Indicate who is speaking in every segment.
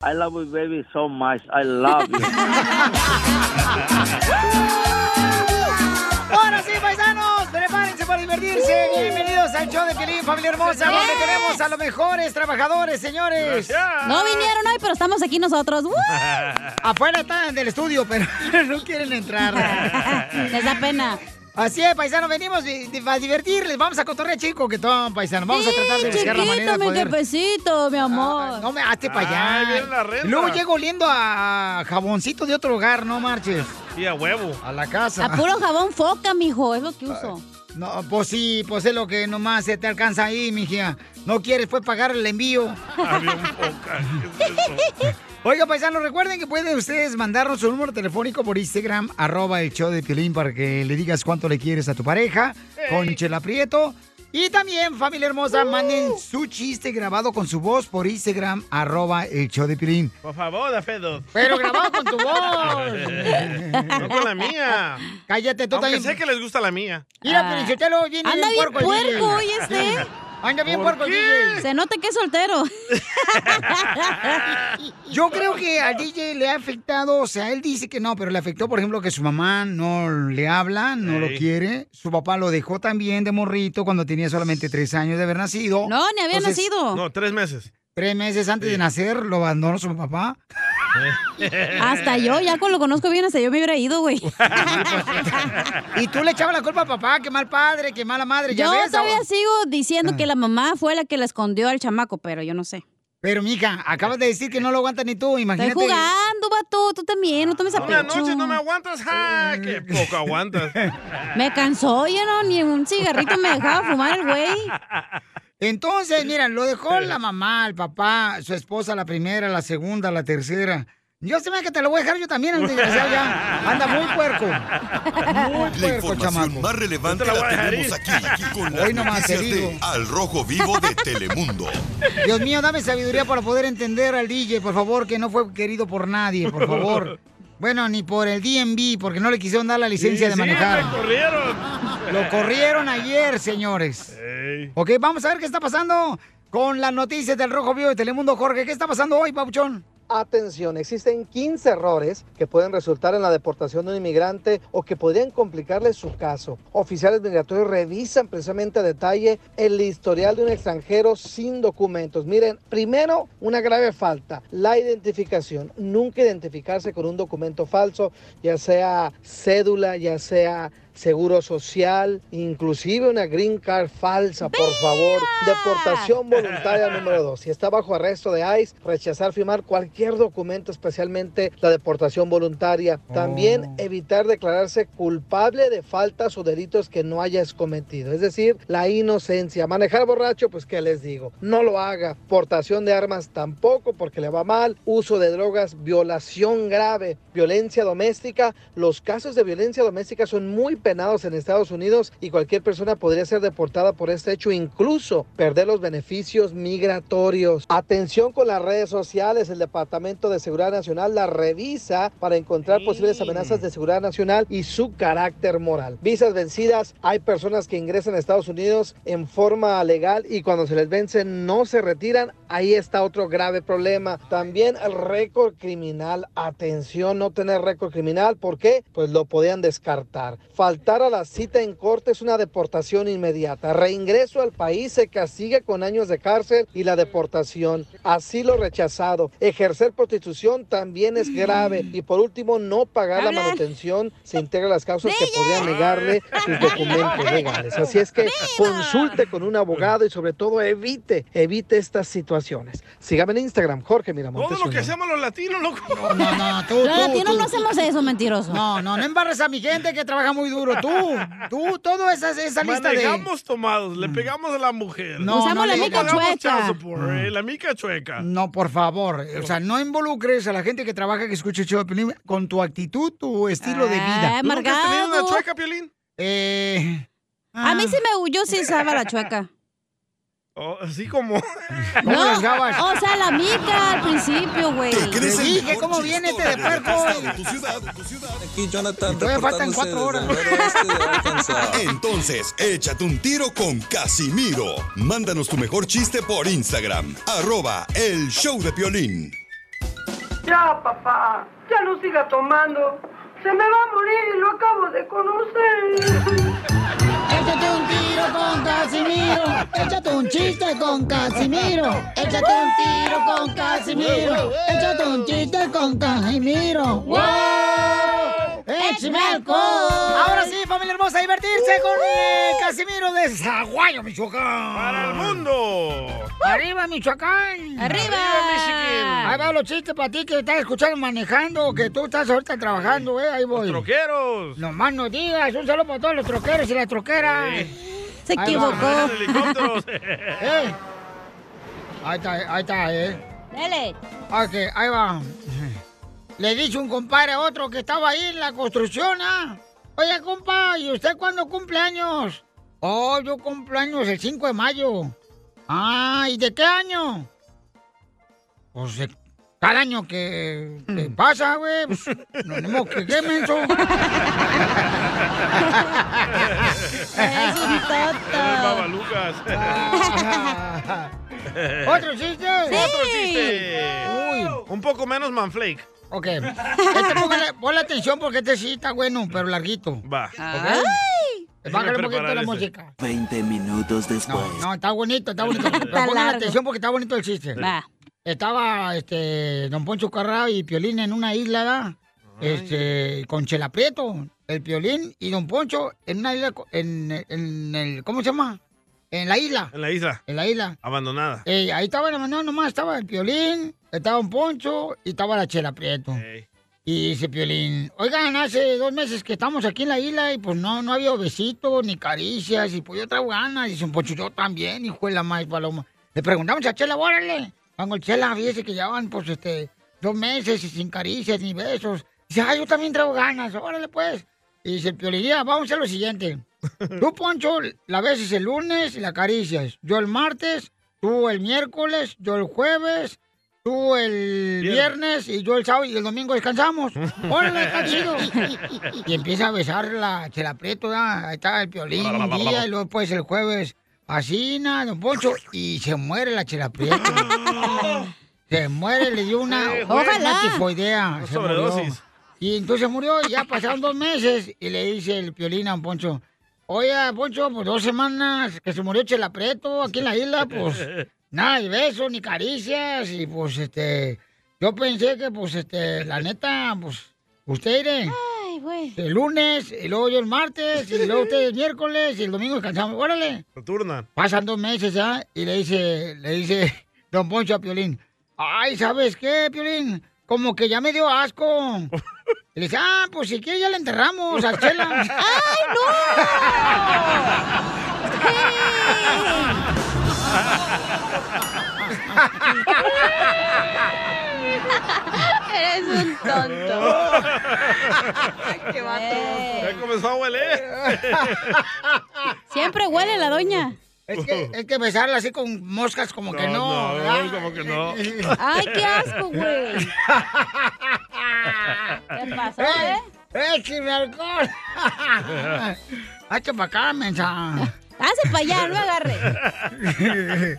Speaker 1: I love you, baby, so much. I love you.
Speaker 2: Ahora sí, paisanos, prepárense para divertirse. Bienvenidos al show de Piolín, familia hermosa, donde tenemos a los mejores trabajadores, señores.
Speaker 3: No vinieron hoy, pero estamos aquí nosotros. ¡Woo!
Speaker 2: Afuera están del estudio, pero no quieren entrar.
Speaker 3: Les da pena.
Speaker 2: Así es, paisanos, venimos a divertirles. Vamos a cotorrear, chico, que todo, paisano. Vamos a tratar de buscar la manera de
Speaker 3: mi
Speaker 2: poder...
Speaker 3: jefecito, mi amor.
Speaker 2: No me hazte para
Speaker 4: Ay,
Speaker 2: allá.
Speaker 4: viene la renta.
Speaker 2: Y Luego llego oliendo a jaboncito de otro hogar, no marches.
Speaker 4: Y a huevo.
Speaker 2: A la casa.
Speaker 3: A puro jabón foca, mijo, es lo que uso.
Speaker 2: No, pues sí, pues es lo que nomás se te alcanza ahí, mija. No quieres, pues pagar el envío.
Speaker 4: Avión poca. ¿Qué es eso?
Speaker 2: Oiga, paisanos, recuerden que pueden ustedes mandarnos su número telefónico por Instagram, arroba el show de Piolín, para que le digas cuánto le quieres a tu pareja, con Chela Prieto. Y también, familia hermosa, manden su chiste grabado con su voz por Instagram, arroba el show de Piolín.
Speaker 4: Por favor, da Fedo.
Speaker 2: Pero grabado con tu voz.
Speaker 4: No con la mía.
Speaker 2: Cállate, tú
Speaker 4: Aunque
Speaker 2: también.
Speaker 4: sé que les gusta la mía.
Speaker 2: Mira, Pelichotelo, viene
Speaker 3: Anda bien
Speaker 2: puerco el
Speaker 3: puerco
Speaker 2: DJ.
Speaker 3: hoy este.
Speaker 2: Anda bien
Speaker 4: ¿Por
Speaker 2: puerco? DJ.
Speaker 3: Se nota que es soltero.
Speaker 2: Yo creo que al DJ le ha afectado, o sea, él dice que no, pero le afectó, por ejemplo, que su mamá no le habla, no lo quiere. Su papá lo dejó también de morrito cuando tenía solamente tres años de haber nacido.
Speaker 3: No, ni había
Speaker 2: Entonces,
Speaker 3: nacido.
Speaker 4: No, tres meses.
Speaker 2: Tres meses antes de nacer lo abandonó su papá.
Speaker 3: Hasta yo, ya con lo conozco bien, hasta yo me hubiera ido, güey.
Speaker 2: Y tú le echabas la culpa al papá, que mal padre, que mala madre. ¿ya
Speaker 3: Yo
Speaker 2: ves?
Speaker 3: todavía sigo diciendo
Speaker 2: Ah.
Speaker 3: que la mamá fue la que la escondió al chamaco, pero yo no sé.
Speaker 2: Pero, mija, acabas de decir que no lo aguantas ni tú,
Speaker 3: Estoy
Speaker 2: imagínate.
Speaker 3: jugando, vato, tú también, no tomes a
Speaker 4: Una
Speaker 3: pecho.
Speaker 4: noche no me aguantas. ¡Ja! ¡Qué poco aguantas!
Speaker 3: Me cansó, ya no, ni un cigarrito me dejaba fumar el güey.
Speaker 2: Entonces, mira, lo dejó la mamá, el papá, su esposa, la primera, la segunda, la tercera. Yo se me que te lo voy a dejar yo también, el desgraciado ya. Anda muy puerco. Muy
Speaker 5: La
Speaker 2: puerco,
Speaker 5: información
Speaker 2: chamaco.
Speaker 5: más relevante
Speaker 4: la
Speaker 5: la, tenemos
Speaker 4: ir.
Speaker 5: aquí, con
Speaker 2: Hoy nomás te
Speaker 5: de
Speaker 2: digo.
Speaker 5: Al Rojo Vivo de Telemundo.
Speaker 2: Dios mío, dame sabiduría para poder entender al DJ, por favor, que no fue querido por nadie, por favor. Bueno, ni por el DMV, porque no le quisieron dar la licencia
Speaker 4: Sí,
Speaker 2: de
Speaker 4: sí,
Speaker 2: manejar.
Speaker 4: me corrieron.
Speaker 2: Lo corrieron ayer, señores.
Speaker 4: Ey.
Speaker 2: Ok, vamos a ver qué está pasando con las noticias del Rojo Vivo de Telemundo. Jorge, ¿qué está pasando hoy, Papuchón?
Speaker 6: Atención, existen 15 errores que pueden resultar en la deportación de un inmigrante o que podrían complicarle su caso. Oficiales migratorios revisan precisamente a detalle el historial de un extranjero sin documentos. Miren, primero, una grave falta, la identificación. Nunca identificarse con un documento falso, ya sea cédula, ya sea seguro social, inclusive una green card falsa, por favor. Deportación voluntaria número dos. Si está bajo arresto de ICE, rechazar firmar cualquier documento, especialmente la deportación voluntaria. También
Speaker 2: Oh.
Speaker 6: evitar declararse culpable de faltas o delitos que no hayas cometido. Es decir, la inocencia. Manejar borracho, pues qué les digo. No lo haga. Portación de armas tampoco porque le va mal. Uso de drogas, violación grave, violencia doméstica. Los casos de violencia doméstica son muy penados en Estados Unidos y cualquier persona podría ser deportada por este hecho, incluso perder los beneficios migratorios. Atención con las redes sociales, el Departamento de Seguridad Nacional la revisa para encontrar posibles amenazas de seguridad nacional y su carácter moral. Visas vencidas, hay personas que ingresan a Estados Unidos en forma legal y cuando se les vence no se retiran, ahí está otro grave problema. También el récord criminal, atención, no tener récord criminal, ¿por qué? Pues lo podían descartar. Faltar a la cita en corte es una deportación inmediata. Reingreso al país se castiga con años de cárcel y la deportación. Asilo rechazado. Ejercer prostitución también es grave. Y por último, no pagar la manutención se integra a las causas que podrían negarle sus documentos legales. Así es que consulte con un abogado y sobre todo evite, evite estas situaciones. Sígame en Instagram, Jorge Miramontes.
Speaker 4: Todo lo que hacemos los latinos, loco.
Speaker 2: No, no, tú,
Speaker 3: Los
Speaker 2: tú,
Speaker 3: latinos
Speaker 2: tú.
Speaker 3: no hacemos eso, mentiroso.
Speaker 2: No, no, no embarres a mi gente que trabaja muy duro. Tú, tú, todo esa, esa lista de...
Speaker 4: Manejamos tomados, le pegamos a la mujer.
Speaker 2: No,
Speaker 3: Usamos
Speaker 2: no
Speaker 3: la mica chueca.
Speaker 4: child support, eh, la mica chueca.
Speaker 2: No, por favor. O sea, no involucres a la gente que trabaja, que escucha el show de Piolín, con tu actitud, tu estilo de vida.
Speaker 3: Ah,
Speaker 4: ¿Tú nunca has tenido una chueca, Piolín?
Speaker 2: Eh,
Speaker 3: A mí
Speaker 2: ah,
Speaker 3: sí me yo sí usaba la chueca.
Speaker 4: Oh, así como...
Speaker 2: ¿Cómo
Speaker 3: No,
Speaker 2: las gabas?
Speaker 3: o sea, la mica al principio, güey.
Speaker 5: ¿Qué crees
Speaker 2: Te dije, ¿cómo viene este de puerco?
Speaker 5: tu ciudad, de tu ciudad?
Speaker 7: Aquí Jonathan
Speaker 2: Todavía faltan cuatro horas.
Speaker 5: Entonces, échate un tiro con Casimiro. Mándanos tu mejor chiste por Instagram. Arroba el show de Piolín.
Speaker 8: Ya, papá, ya no siga tomando. Se me va a morir y lo acabo de conocer.
Speaker 2: Échate un tiro con Casimiro. Échate un chiste con Casimiro. Échate un tiro con Casimiro. Échate un chiste con Casimiro. ¡Wow! ¡Échame! Ahora sí, familia hermosa, a divertirse con el Casimiro de Zaguayo, Michoacán.
Speaker 4: ¡Para el mundo!
Speaker 2: ¡Arriba, Michoacán!
Speaker 9: ¡Arriba!
Speaker 2: Ahí va los chistes para ti que estás escuchando manejando, que tú estás ahorita trabajando, eh, ahí voy.
Speaker 4: ¡Troqueros!
Speaker 2: Nomás no digas, un saludo para todos los troqueros y las troqueras.
Speaker 9: Se
Speaker 2: Ahí
Speaker 9: equivocó.
Speaker 2: Eh. Ahí está, ahí está, eh.
Speaker 9: Dele.
Speaker 2: Ok, ahí va. Le dice un compadre a otro que estaba ahí en la construcción, ¿ah? Oye, compa, ¿y usted cuándo cumple años? Oh, yo cumplo años el 5 de mayo. Ah, ¿y de qué año? Pues de cada año que, que pasa, güey. Pues, no, no, que qué menso.
Speaker 9: Es un toto.
Speaker 4: Babalucas.
Speaker 2: ¿Otro chiste?
Speaker 4: Otro chiste.
Speaker 2: Uy.
Speaker 4: Un poco menos manflake.
Speaker 2: Ok. Este, póngale, ponle atención porque este sí está bueno, pero larguito.
Speaker 4: Va.
Speaker 2: ¿Ok? Bájale un poquito la música.
Speaker 10: 20 minutos después.
Speaker 2: No, no, está bonito, está bonito. Pongan atención porque está bonito el chiste.
Speaker 9: Va.
Speaker 2: Estaba este Don Poncho Carrao y Piolín en una isla, ¿da? Este, con Chela Prieto, el Piolín y Don Poncho en una isla, en, en el, ¿cómo se llama? En la isla,
Speaker 4: En la isla.
Speaker 2: en la isla.
Speaker 4: Abandonada.
Speaker 2: Eh, ahí estaba la mano nomás, estaba el Piolín, estaba Don Poncho y estaba la Chela Prieto. Y dice Piolín, oigan, hace dos meses que estamos aquí en la isla y pues no, no había besitos ni caricias y pues yo traigo ganas. Dice un Poncho, yo también, hijo de la maíz paloma. Le preguntamos a Chela, órale. Vamos, Chela, fíjese que ya van pues este, dos meses y sin caricias ni besos. Dice, ah, yo también traigo ganas, órale pues. Y dice ya, vamos a hacer lo siguiente. Tú, Poncho, la beses el lunes y la acaricias. Yo el martes, tú el miércoles, yo el jueves, tú el viernes y yo el sábado y el domingo descansamos. Órale, está chido. Y empieza a besar la Chela Prieto, ¿verdad? ahí está el piolín un día y luego pues el jueves asina, don Poncho, y se muere la Chela. Se muere, le dio una,
Speaker 9: Ojalá.
Speaker 2: una tifoidea. Se murió. Y entonces murió, y ya pasaron dos meses, y le dice el piolín a don Poncho, oye, Poncho, pues dos semanas que se murió Chela Prieto aquí en la isla, pues nada de besos ni caricias, y pues este, yo pensé que pues este, la neta, pues, usted iré
Speaker 9: Ay, güey.
Speaker 2: el lunes, y luego yo el martes, y luego usted el miércoles, y el domingo descansamos, órale.
Speaker 4: Saturna.
Speaker 2: Pasan dos meses ya, y le dice, le dice don Poncho a Piolín, ay, ¿sabes qué, Piolín? Como que ya me dio asco. Y le dice, ah, pues si quieres ya le enterramos a Chela.
Speaker 9: ¡Ay, no! Eres un tonto. Qué
Speaker 4: Ya comenzó a oler.
Speaker 9: Siempre huele la doña.
Speaker 2: Es que, es que besarla así con moscas como que no.
Speaker 4: No,
Speaker 2: ¿verdad?
Speaker 4: no, como que no.
Speaker 9: Ay, qué asco, güey. ¿Qué pasó, eh?
Speaker 2: ¡Écheme alcohol! ¡Hazte para acá, mensa!
Speaker 9: Hace para allá, no agarre.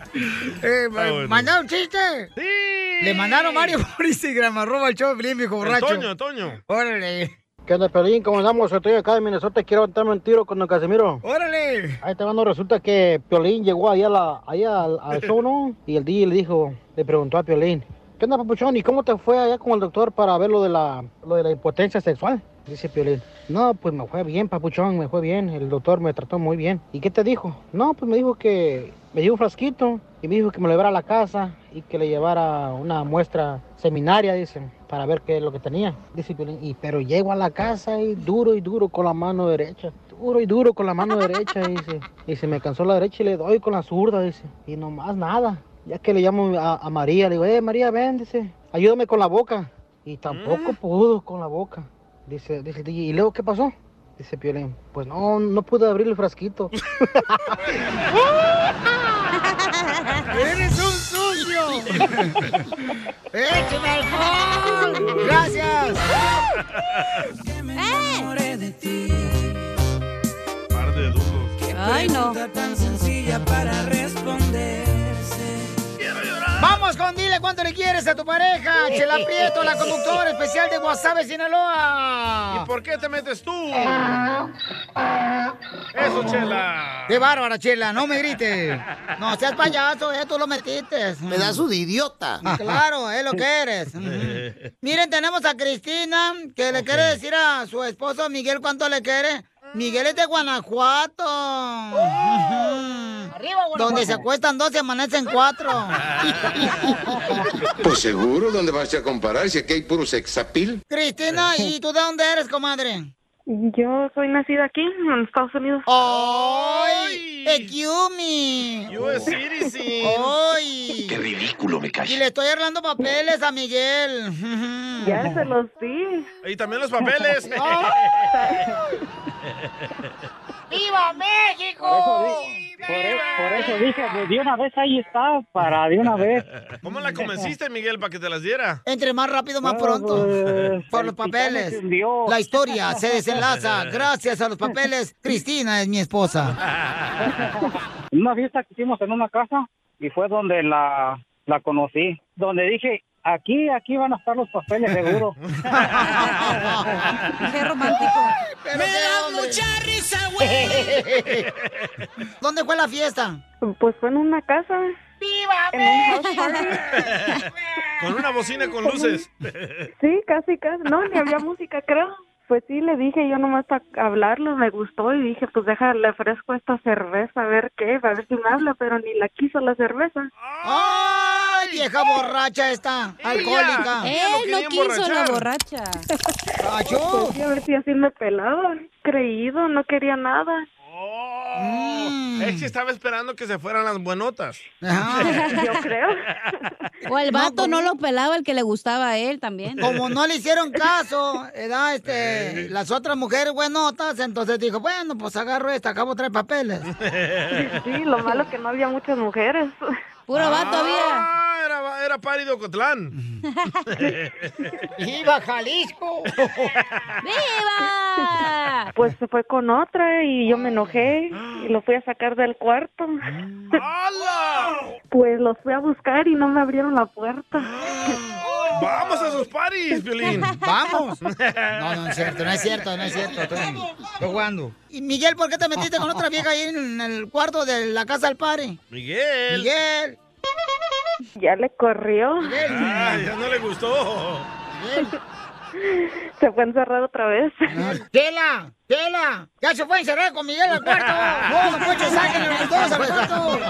Speaker 2: Eh,
Speaker 4: bueno.
Speaker 2: ¿Mandaron chiste?
Speaker 4: Sí.
Speaker 2: Le mandaron varios por Instagram, arroba el show de viejo borracho.
Speaker 4: Toño, Toño.
Speaker 2: Órale,
Speaker 11: ¿Qué onda, Pelín? ¿Cómo andamos? Estoy acá en Minnesota. Quiero aventarme un tiro con don Casimiro.
Speaker 2: órale.
Speaker 11: Ahí te mando, resulta que Piolín llegó ahí, a la, ahí al, al show, ¿no? Y el DJ le dijo, le preguntó a Piolín, ¿qué onda, papuchón? ¿Y cómo te fue allá con el doctor para ver lo de la, lo de la impotencia sexual? Dice Piolín, no, pues me fue bien, papuchón, me fue bien. El doctor me trató muy bien. ¿Y qué te dijo? No, pues me dijo que me dio un frasquito y me dijo que me lo llevara a la casa y que le llevara una muestra seminaria, dicen, para ver qué es lo que tenía. Dice Piolín, y pero llego a la casa y duro y duro con la mano derecha. Duro y duro con la mano derecha, dice. Y se me cansó la derecha y le doy con la zurda, dice. Y no más nada. Ya que le llamo a, a María, le digo, eh, María, ven, dice, ayúdame con la boca. Y tampoco pudo con la boca. Dice, dice, el DJ, ¿y luego qué pasó? Dice Piolín, pues no, no pude abrir el frasquito.
Speaker 2: ¡Eres un sucio! ¡Écheme alcohol! ¡Gracias!
Speaker 4: Par de duros.
Speaker 9: Ay, no.
Speaker 12: tan sencilla para responderse.
Speaker 2: Vamos con dile cuánto le quieres a tu pareja. Chela Prieto, la conductora especial de Guasave, Sinaloa.
Speaker 4: ¿Y por qué te metes tú? Eso, Chela.
Speaker 2: Qué bárbara, Chela, no me grites. No seas payaso, eh, tú lo metiste.
Speaker 13: Pedazo de idiota.
Speaker 2: Claro, es lo que eres. Miren, tenemos a Cristina, que le quiere decir a su esposo Miguel cuánto le quiere. Miguel es de Guanajuato. Donde se acuestan dos y amanecen cuatro.
Speaker 10: Pues seguro, ¿dónde vas a comparar si aquí hay puro sexapil?
Speaker 2: Cristina, ¿y tú de dónde eres, comadre?
Speaker 14: Yo soy nacida aquí, en Estados Unidos.
Speaker 2: ¡Ay! ¡Ekiumi!
Speaker 4: US Citizen.
Speaker 2: ¡Ay!
Speaker 10: Qué ridículo me
Speaker 2: Y
Speaker 10: cae.
Speaker 2: le estoy arreglando papeles a Miguel.
Speaker 14: Ya se los di.
Speaker 4: Y también los papeles.
Speaker 2: ¡Viva México!
Speaker 15: Por, e- por eso dije, pues, de una vez ahí está, para de una vez.
Speaker 4: ¿Cómo la convenciste, Miguel, para que te las diera?
Speaker 2: Entre más rápido, más pronto.
Speaker 15: pues,
Speaker 2: Por los papeles. La historia se desenlaza gracias a los papeles. Cristina es mi esposa.
Speaker 15: En una fiesta que hicimos en una casa y fue donde la, la conocí. Donde dije, aquí, aquí van a estar los papeles seguro.
Speaker 9: Qué romántico.
Speaker 2: Me da mucha risa, güey. ¿Dónde fue la fiesta?
Speaker 14: Pues fue en una casa.
Speaker 2: ¡Viva.
Speaker 4: Con una bocina con luces.
Speaker 14: Sí, casi, casi. No, ni había música, creo. Pues sí, le dije yo nomás para hablarlo, me gustó y dije, pues deja, le ofrezco esta cerveza, a ver qué, a ver si me habla, pero ni la quiso la cerveza.
Speaker 2: ¡Ay, vieja borracha esta! ¡Alcohólica!
Speaker 9: Él no quiso la borracha.
Speaker 2: ¡Achú!
Speaker 14: Pues a ver si así me pelaba. Creído, no quería nada.
Speaker 2: Mm.
Speaker 4: Es que estaba esperando que se fueran las buenotas.
Speaker 14: Yo creo.
Speaker 9: O el vato no, lo pelaba el que le gustaba a él también.
Speaker 2: Como no le hicieron caso, ¿verdad? Este, las otras mujeres buenotas, entonces dijo, bueno, pues agarro esta, acabo traer papeles.
Speaker 14: Sí, lo malo que no había muchas mujeres.
Speaker 9: Puro vato había.
Speaker 4: Ah, era, era Pari de Ocotlán.
Speaker 2: ¡Viva Jalisco!
Speaker 9: ¡Viva!
Speaker 14: Pues se fue con otra y yo me enojé y lo fui a sacar del cuarto.
Speaker 4: ¡Hala!
Speaker 14: Pues los fui a buscar y no me abrieron la puerta.
Speaker 4: ¡Vamos a esos paris, Violín!
Speaker 2: ¡Vamos! No, no es cierto, no es cierto, no es cierto. Estoy, estoy jugando. Y Miguel, ¿por qué te metiste con otra vieja ahí en el cuarto de la casa del padre?
Speaker 4: Miguel.
Speaker 2: Miguel.
Speaker 14: Ya le corrió.
Speaker 4: Ah, ya no le gustó.
Speaker 14: Se fue a encerrar otra vez.
Speaker 2: ¡Chela! ¡Chela! ¡Ya se fue a encerrar con Miguel al cuarto! ¡No, no Poncho, sáquenlo los dos al cuarto!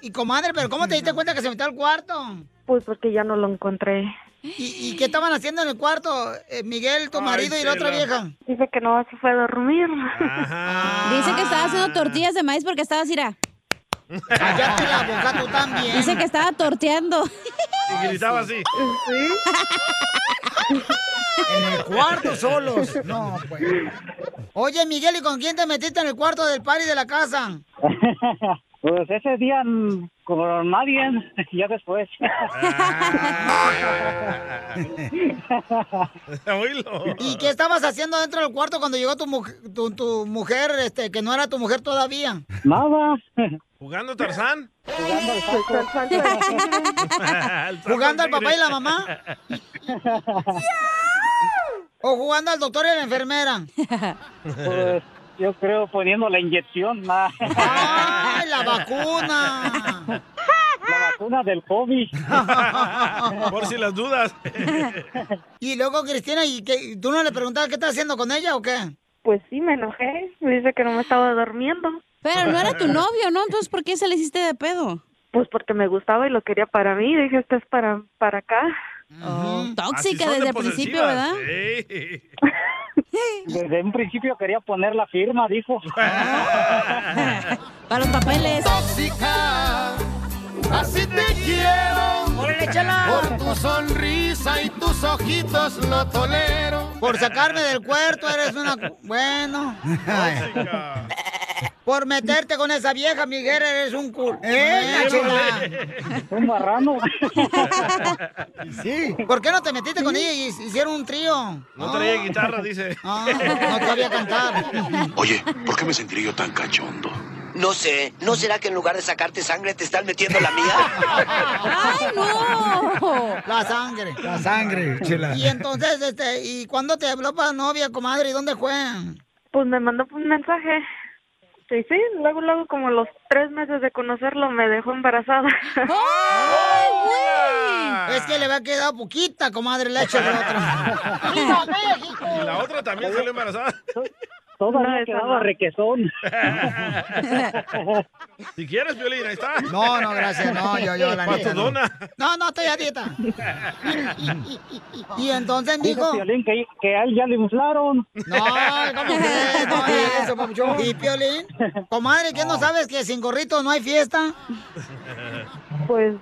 Speaker 2: Y comadre, ¿pero cómo te diste cuenta que se metió al cuarto?
Speaker 14: Pues porque ya no lo encontré.
Speaker 2: ¿Y, y qué estaban haciendo en el cuarto? eh, Miguel, tu
Speaker 14: Ay,
Speaker 2: marido y la otra vieja.
Speaker 14: Dice que no se fue a dormir.
Speaker 9: Dice que estaba haciendo tortillas de maíz porque estaba así, era.
Speaker 2: Cállate la boca tú también.
Speaker 9: Dice que estaba torteando.
Speaker 4: Y gritaba así.
Speaker 2: En el cuarto solos. No, pues. Oye, Miguel, ¿y con quién te metiste en el cuarto del party de la casa?
Speaker 15: Pues ese día mm, con nadie, ya después.
Speaker 4: Oílo.
Speaker 2: ¿Y qué estabas haciendo dentro del cuarto cuando llegó tu, muj- tu, tu mujer, este, que no era tu mujer todavía?
Speaker 15: Nada.
Speaker 4: ¿Jugando Tarzán?
Speaker 15: Jugando al
Speaker 2: ¿Jugando al papá y la mamá? ¿O jugando al doctor y a la enfermera?
Speaker 15: Pues yo creo poniendo la inyección, la,
Speaker 2: ¡Ay, la vacuna!
Speaker 15: la vacuna del COVID.
Speaker 4: Por si las dudas.
Speaker 2: Y luego, Cristina, ¿y qué, tú no le preguntabas qué estás haciendo con ella o qué?
Speaker 14: Pues sí, me enojé. Me dice que no me estaba durmiendo.
Speaker 9: Pero no era tu novio, ¿no? Entonces, ¿por qué se le hiciste de pedo?
Speaker 14: Pues porque me gustaba y lo quería para mí. Dije, esto es para, para acá.
Speaker 9: Oh, tóxica desde
Speaker 15: de
Speaker 9: el principio. ¿verdad?
Speaker 15: Desde un principio quería poner la firma, dijo.
Speaker 9: Para los papeles.
Speaker 13: Tóxica, así te quiero. Por tu sonrisa y tus ojitos lo tolero.
Speaker 2: Por sacarme del cuarto eres una... Bueno. Por meterte con esa vieja, Miguel, eres un cul... ¡Eh!
Speaker 15: Un marrano.
Speaker 2: Sí. ¿Por qué no te metiste con ella y hicieron un trío?
Speaker 4: No traía guitarra, dice.
Speaker 2: Ah, no sabía cantar.
Speaker 16: Oye, ¿por qué me sentiré yo tan cachondo? No sé, ¿no será que en lugar de sacarte sangre te están metiendo la mía?
Speaker 2: ¡Ay, no! La sangre, la sangre, chela. Y entonces, este, ¿y cuándo te habló para novia, comadre? ¿Y dónde fue?
Speaker 17: Pues me mandó un mensaje. Sí, sí, luego, luego, como los tres meses de conocerlo, me dejó embarazada.
Speaker 2: ¡Ay, güey! Es que le había quedado poquita, comadre, leche de otra. ¡Viva México!
Speaker 4: Y la otra también salió embarazada.
Speaker 15: Todavía
Speaker 17: No,
Speaker 15: quedaba
Speaker 17: no.
Speaker 15: requesón.
Speaker 4: Si quieres, Violín, ahí está.
Speaker 2: No, no, gracias, no, yo, yo, la neta. no. No, no, estoy a dieta. Y entonces,
Speaker 15: Dijo. Piolín que, que a él ya le inflaron.
Speaker 2: No, ¿cómo crees? No es eso, papuchón. ¿Y Piolín? Comadre, ¿qué no sabes que sin gorrito no hay fiesta?
Speaker 17: Pues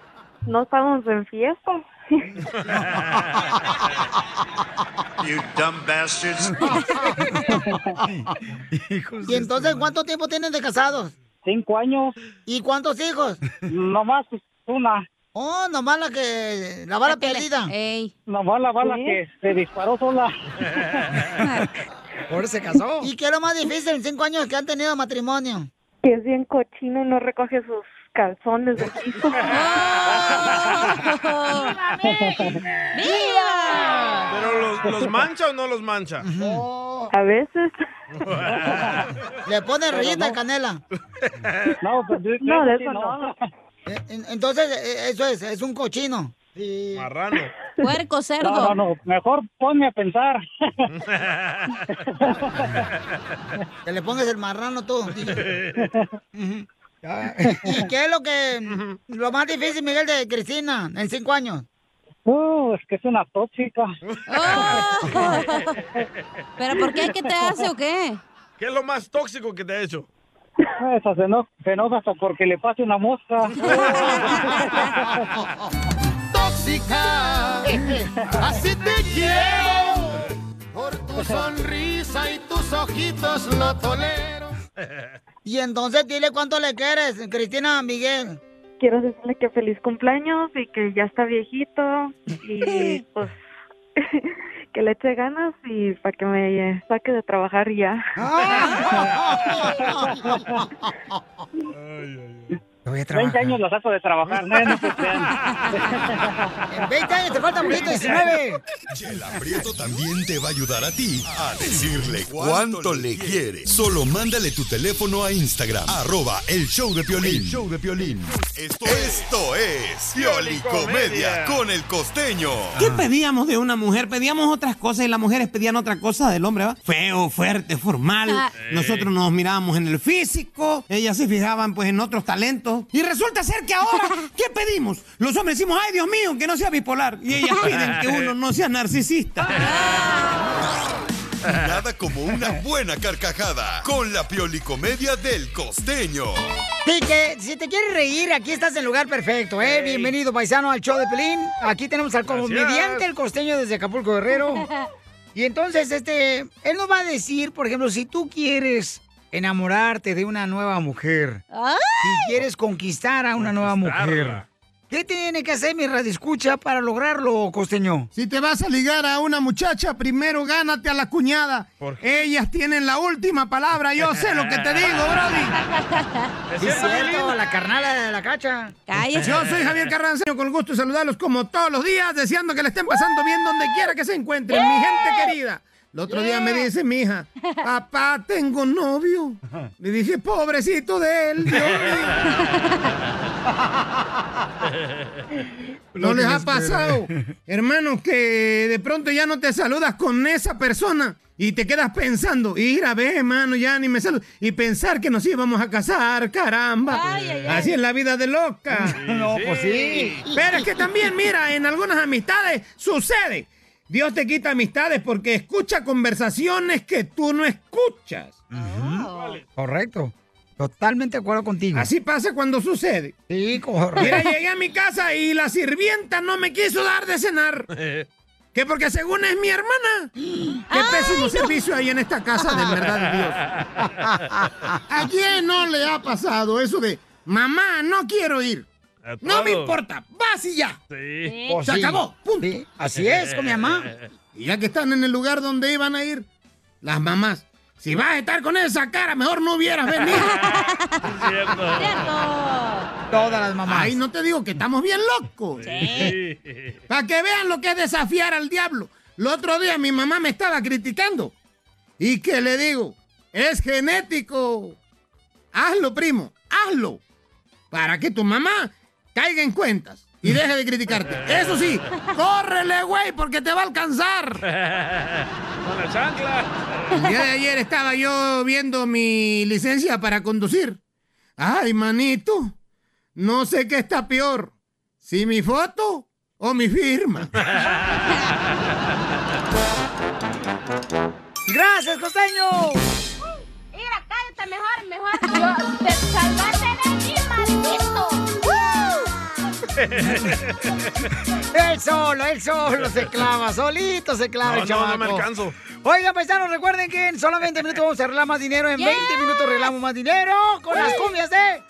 Speaker 17: no estábamos en fiesta.
Speaker 13: You dumb bastards.
Speaker 2: ¿Y entonces cuánto tiempo tienen de casados?
Speaker 15: Cinco años.
Speaker 2: ¿Y cuántos hijos?
Speaker 15: Nomás una.
Speaker 2: Oh, nomás la que... la bala perdida.
Speaker 15: Nomás la bala que se disparó sola.
Speaker 2: Por eso se casó. ¿Y qué es lo más difícil en cinco años que han tenido matrimonio?
Speaker 17: Que es bien cochino y no recoge sus calzones del piso.
Speaker 4: ¿Pero los, los mancha o no los mancha?
Speaker 17: A veces.
Speaker 2: Le pone relleta de canela.
Speaker 15: No, pues,
Speaker 17: No, de eso no.
Speaker 2: En- Entonces, eh, eso es, es un cochino.
Speaker 4: Marrano.
Speaker 3: Puerco, cerdo.
Speaker 15: No, no, no. Mejor ponme a pensar.
Speaker 2: Que le pongas el marrano tú. Ujú. Ah, ¿Y qué es lo que lo más difícil, Miguel, de Cristina en cinco años?
Speaker 15: Uh, es que es una tóxica.
Speaker 3: Oh. ¿Pero por qué? ¿Qué te hace o qué?
Speaker 4: ¿Qué es lo más tóxico que te ha hecho?
Speaker 15: Esa se enoja, se enoja hasta porque le pase una mosca.
Speaker 18: tóxica. Así te quiero. Por tu sonrisa y tus ojitos lo tolero.
Speaker 2: Y entonces dile cuánto le quieres, Cristina Miguel.
Speaker 17: Quiero decirle que feliz cumpleaños y que ya está viejito y pues que le eche ganas y para que me saque de trabajar ya.
Speaker 2: Voy a
Speaker 15: 20 años lo saco de trabajar. No, no se crean.
Speaker 2: En 20 años te falta poquito, 19.
Speaker 5: Chela Prieto también te va a ayudar a ti a decirle cuánto le quiere. Solo mándale tu teléfono a Instagram, arroba el show de Piolín. El show de Piolín. Esto, esto es Piolicomedia con el costeño.
Speaker 19: ¿Qué pedíamos de una mujer? Pedíamos otras cosas y las mujeres pedían otra cosa del hombre, ¿va? Feo, fuerte, formal.
Speaker 3: Ah.
Speaker 19: Nosotros nos mirábamos en el físico, ellas se fijaban pues en otros talentos. Y resulta ser que ahora, ¿qué pedimos? Los hombres decimos, ay Dios mío, que no sea bipolar. Y ellas piden que uno no sea narcisista.
Speaker 5: Nada como una buena carcajada con la Piolicomedia del costeño.
Speaker 2: Sí, que si te quieres reír, aquí estás en el lugar perfecto, ¿eh? Bienvenido, paisano, al show de Pelín. Aquí tenemos al comediante, el costeño desde Acapulco Guerrero. Y entonces, este, él nos va a decir, por ejemplo, si tú quieres enamorarte de una nueva mujer, si quieres conquistar a una nueva mujer, ¿qué tiene que hacer mi radioescucha para lograrlo, costeño?
Speaker 18: Si te vas a ligar a una muchacha, primero gánate a la cuñada. Ellas tienen la última palabra. Yo sé lo que te digo, Brody.
Speaker 2: Es cierto, la carnala de la cacha.
Speaker 18: Yo soy Javier Carranza, con el gusto de saludarlos como todos los días, deseando que le estén pasando bien donde quiera que se encuentren, mi gente querida. El otro día me dice mi hija, papá, tengo novio. Le dije, pobrecito de él, Dios mío. ¿No les ha pasado, hermanos, que de pronto ya no te saludas con esa persona y te quedas pensando, ir a ver, hermano, ya ni me saludo. Y pensar que nos íbamos a casar, caramba. Así es la vida de loca.
Speaker 2: No, pues sí.
Speaker 18: Pero es que también, mira, en algunas amistades sucede. Dios te quita amistades porque escucha conversaciones que tú no escuchas.
Speaker 2: Correcto. Totalmente de acuerdo contigo.
Speaker 18: Así pasa cuando sucede.
Speaker 2: Sí, correcto.
Speaker 18: Mira, llegué a mi casa y la sirvienta no me quiso dar de cenar. Que porque según es mi hermana. Qué pésimo servicio hay en esta casa, de verdad Dios. ¿A quién no le ha pasado eso de, mamá, no quiero ir? No me importa, vas y ya.
Speaker 4: Sí.
Speaker 2: Pues
Speaker 18: Se
Speaker 2: sí.
Speaker 18: acabó, punto.
Speaker 2: Sí, así es con mi mamá.
Speaker 18: Y ya que están en el lugar donde iban a ir, las mamás. Si vas a estar con esa cara, mejor no hubieras venido.
Speaker 2: Todas las mamás.
Speaker 18: Ay, no te digo que estamos bien locos. Para que vean lo que es desafiar al diablo. El otro día mi mamá me estaba criticando. ¿Y qué le digo? Es genético. Hazlo, primo, hazlo. Para que tu mamá caiga en cuentas y deje de criticarte. Eso sí, córrele, güey, porque te va a alcanzar.
Speaker 4: Con la chancla.
Speaker 18: El día de ayer estaba yo viendo mi licencia para conducir. Ay, manito, no sé qué está peor, si mi foto o mi firma.
Speaker 2: ¡Gracias, costeño!
Speaker 3: Mira, cállate mejor, mejor. Yo, te salvaste de.
Speaker 2: Él solo, él solo se clava, solito se clava
Speaker 4: No,
Speaker 2: el
Speaker 4: no,
Speaker 2: chamaco.
Speaker 4: no me alcanzo.
Speaker 2: Oigan, paisanos, recuerden que en solo 20 minutos vamos a arreglar más dinero. En 20 minutos arreglamos más dinero con las cumbias de...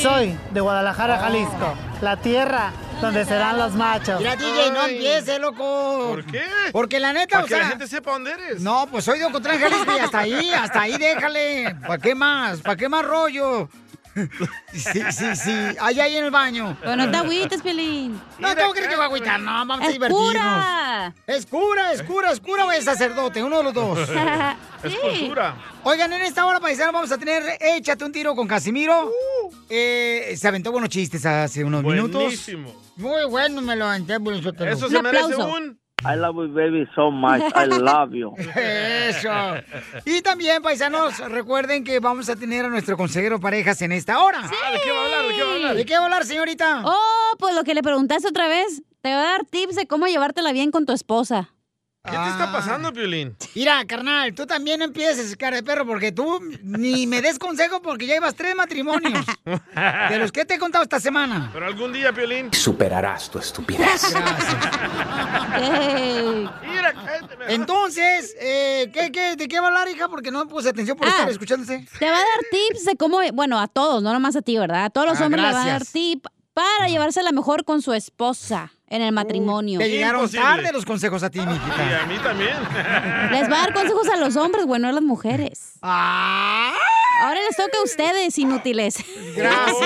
Speaker 20: Soy de Guadalajara, Jalisco, la tierra donde serán los machos.
Speaker 2: Mira, DJ, no empiece, loco.
Speaker 4: ¿Por qué?
Speaker 2: Porque la neta,
Speaker 4: Para
Speaker 2: o
Speaker 4: que
Speaker 2: sea...
Speaker 4: la gente sepa dónde eres.
Speaker 2: No, pues soy de Ocotlán, Jalisco y hasta ahí, hasta ahí déjale. ¿Para qué más? ¿Para qué más rollo? Sí, sí, sí. Allá ahí en el baño.
Speaker 3: Pero no te agüites, Pelín.
Speaker 2: No, ¿cómo crees que va a agüitar? No, vamos a
Speaker 3: Es
Speaker 2: divertirnos.
Speaker 3: cura.
Speaker 2: Es cura, es cura, es cura o es sacerdote, uno de los dos.
Speaker 4: Es cultura.
Speaker 2: Oigan, en esta hora, paisano, vamos a tener Échate un tiro con Casimiro. Eh, se aventó buenos chistes hace unos minutos.
Speaker 4: Buenísimo.
Speaker 2: Muy bueno, me lo aventé, Sotelo.
Speaker 4: Eso se merece un...
Speaker 1: I love you, baby, so much. I love you.
Speaker 2: Eso. Y también, paisanos, recuerden que vamos a tener a nuestro consejero parejas en esta hora.
Speaker 4: Ah, ¿de qué va a hablar? ¿De qué va a hablar?
Speaker 2: ¿De qué va a hablar, señorita?
Speaker 3: Oh, pues lo que le preguntaste otra vez. Te va a dar tips de cómo llevártela bien con tu esposa.
Speaker 4: ¿Qué te está pasando, Piolín?
Speaker 2: Mira, carnal, tú también empieces, cara de perro, porque tú ni me des consejo porque ya llevas tres matrimonios. De los que te he contado esta semana.
Speaker 4: Pero algún día, Piolín.
Speaker 21: Superarás tu estupidez.
Speaker 4: Mira, cállate, mejor.
Speaker 2: Entonces, eh, ¿qué, qué, ¿de qué va a hablar, hija? Porque no puse atención por
Speaker 3: Ah.
Speaker 2: estar escuchándose.
Speaker 3: Te va a dar tips de cómo, bueno, a todos, no nomás a ti, ¿verdad? A todos los
Speaker 2: Ah,
Speaker 3: hombres le va a dar
Speaker 2: gracias.
Speaker 3: tip para llevársela mejor con su esposa en el matrimonio.
Speaker 2: Te llegaron
Speaker 4: Imposible.
Speaker 2: tarde los consejos a ti,
Speaker 4: Y
Speaker 2: mijita.
Speaker 4: a mí también.
Speaker 3: Les va a dar consejos a los hombres, güey, no a las mujeres.
Speaker 2: Ah,
Speaker 3: Ahora les toca a ustedes, inútiles.
Speaker 2: gracias,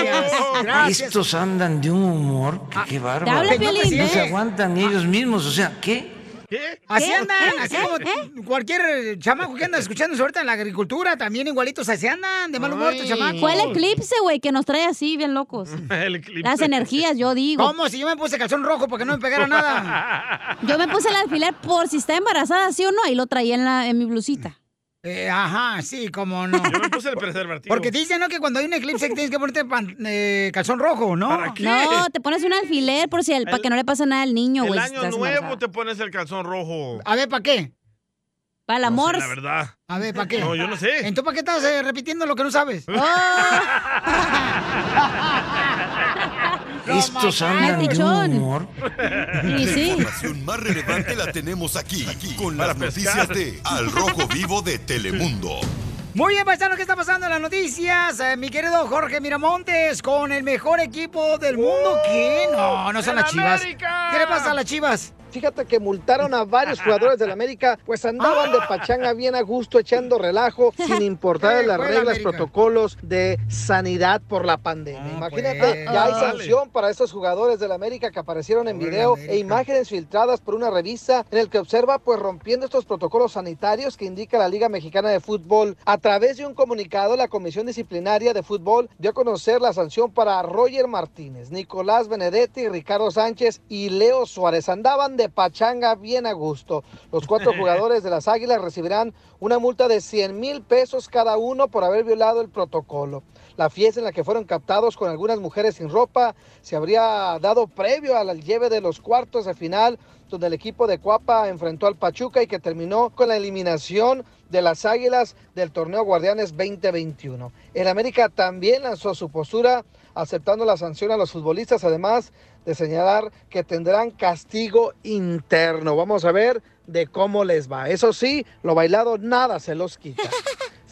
Speaker 2: gracias.
Speaker 21: Estos andan de un humor que qué
Speaker 3: Te
Speaker 21: bárbaro.
Speaker 3: habla.
Speaker 21: No se
Speaker 2: ¿eh?
Speaker 21: aguantan ni ellos mismos, o sea, ¿qué?
Speaker 4: ¿Qué?
Speaker 2: Así andan,
Speaker 3: ¿Eh?
Speaker 2: así
Speaker 3: ¿Eh?
Speaker 2: como
Speaker 3: ¿Eh?
Speaker 2: cualquier chamaco que anda escuchando ahorita en la agricultura, también igualitos así andan, de mal humor, estos chamacos.
Speaker 3: Fue el eclipse, güey, que nos trae así, bien locos.
Speaker 4: El eclipse.
Speaker 3: Las energías, yo digo.
Speaker 2: ¿Cómo? Si yo me puse calzón rojo porque no me pegara nada.
Speaker 3: Yo me puse el alfiler por si está embarazada, sí o no, ahí lo traía en, la, en mi blusita.
Speaker 2: Eh, ajá, sí, cómo no.
Speaker 4: Yo me puse el preservativo.
Speaker 2: Porque dicen, ¿no? Que cuando hay un eclipse tienes que ponerte pan- eh, calzón rojo, ¿no?
Speaker 4: ¿Para qué?
Speaker 3: No, te pones un alfiler por si el, para que no le pase nada al niño,
Speaker 4: El
Speaker 3: güey. si
Speaker 4: año nuevo
Speaker 3: embarazada.
Speaker 4: te pones el calzón rojo.
Speaker 2: A ver, ¿para qué?
Speaker 3: Para el
Speaker 4: No
Speaker 3: amor.
Speaker 4: sé, la verdad.
Speaker 2: A ver, ¿para qué?
Speaker 4: No, yo no sé.
Speaker 2: Entonces, ¿para qué estás eh, repitiendo lo que no sabes?
Speaker 21: Estos andan de un humor.
Speaker 3: Y
Speaker 5: La
Speaker 3: sí.
Speaker 5: información más relevante la tenemos aquí, aquí, con las
Speaker 4: pescar.
Speaker 5: noticias de Al Rojo Vivo de Telemundo.
Speaker 2: Muy bien, paisano, ¿qué está pasando en las noticias? Eh, mi querido Jorge Miramontes, con el mejor equipo del mundo. ¿Qué? No, no son
Speaker 4: ¡En
Speaker 2: las chivas.
Speaker 4: América!
Speaker 2: ¿Qué le pasa a las chivas?
Speaker 6: Fíjate que multaron a varios jugadores del América, pues andaban de pachanga bien a gusto, echando relajo, sin importar
Speaker 2: ¿Qué
Speaker 6: las reglas,
Speaker 2: América?
Speaker 6: protocolos de sanidad por la pandemia.
Speaker 2: No,
Speaker 6: Imagínate,
Speaker 2: pues.
Speaker 6: ya hay
Speaker 4: Dale.
Speaker 6: sanción para estos jugadores del América que aparecieron en
Speaker 2: Pobre
Speaker 6: video
Speaker 2: América.
Speaker 6: e imágenes filtradas por una revista en el que observa, pues rompiendo estos protocolos sanitarios que indica la Liga Mexicana de Fútbol. A través de un comunicado, la Comisión Disciplinaria de Fútbol dio a conocer la sanción para Roger Martínez, Nicolás Benedetti, Ricardo Sánchez y Leo Suárez. Andaban de pachanga bien a gusto. Los cuatro jugadores de las Águilas recibirán una multa de 100 mil pesos cada uno por haber violado el protocolo. La fiesta en la que fueron captados con algunas mujeres sin ropa se habría dado previo a la lleve de los cuartos de final, donde el equipo de Cuapa enfrentó al Pachuca y que terminó con la eliminación de las Águilas del torneo Guardianes 2021. El América también lanzó su postura aceptando la sanción a los futbolistas, además de señalar que tendrán castigo interno. Vamos a ver de cómo les va. Eso sí, lo bailado nada se los quita.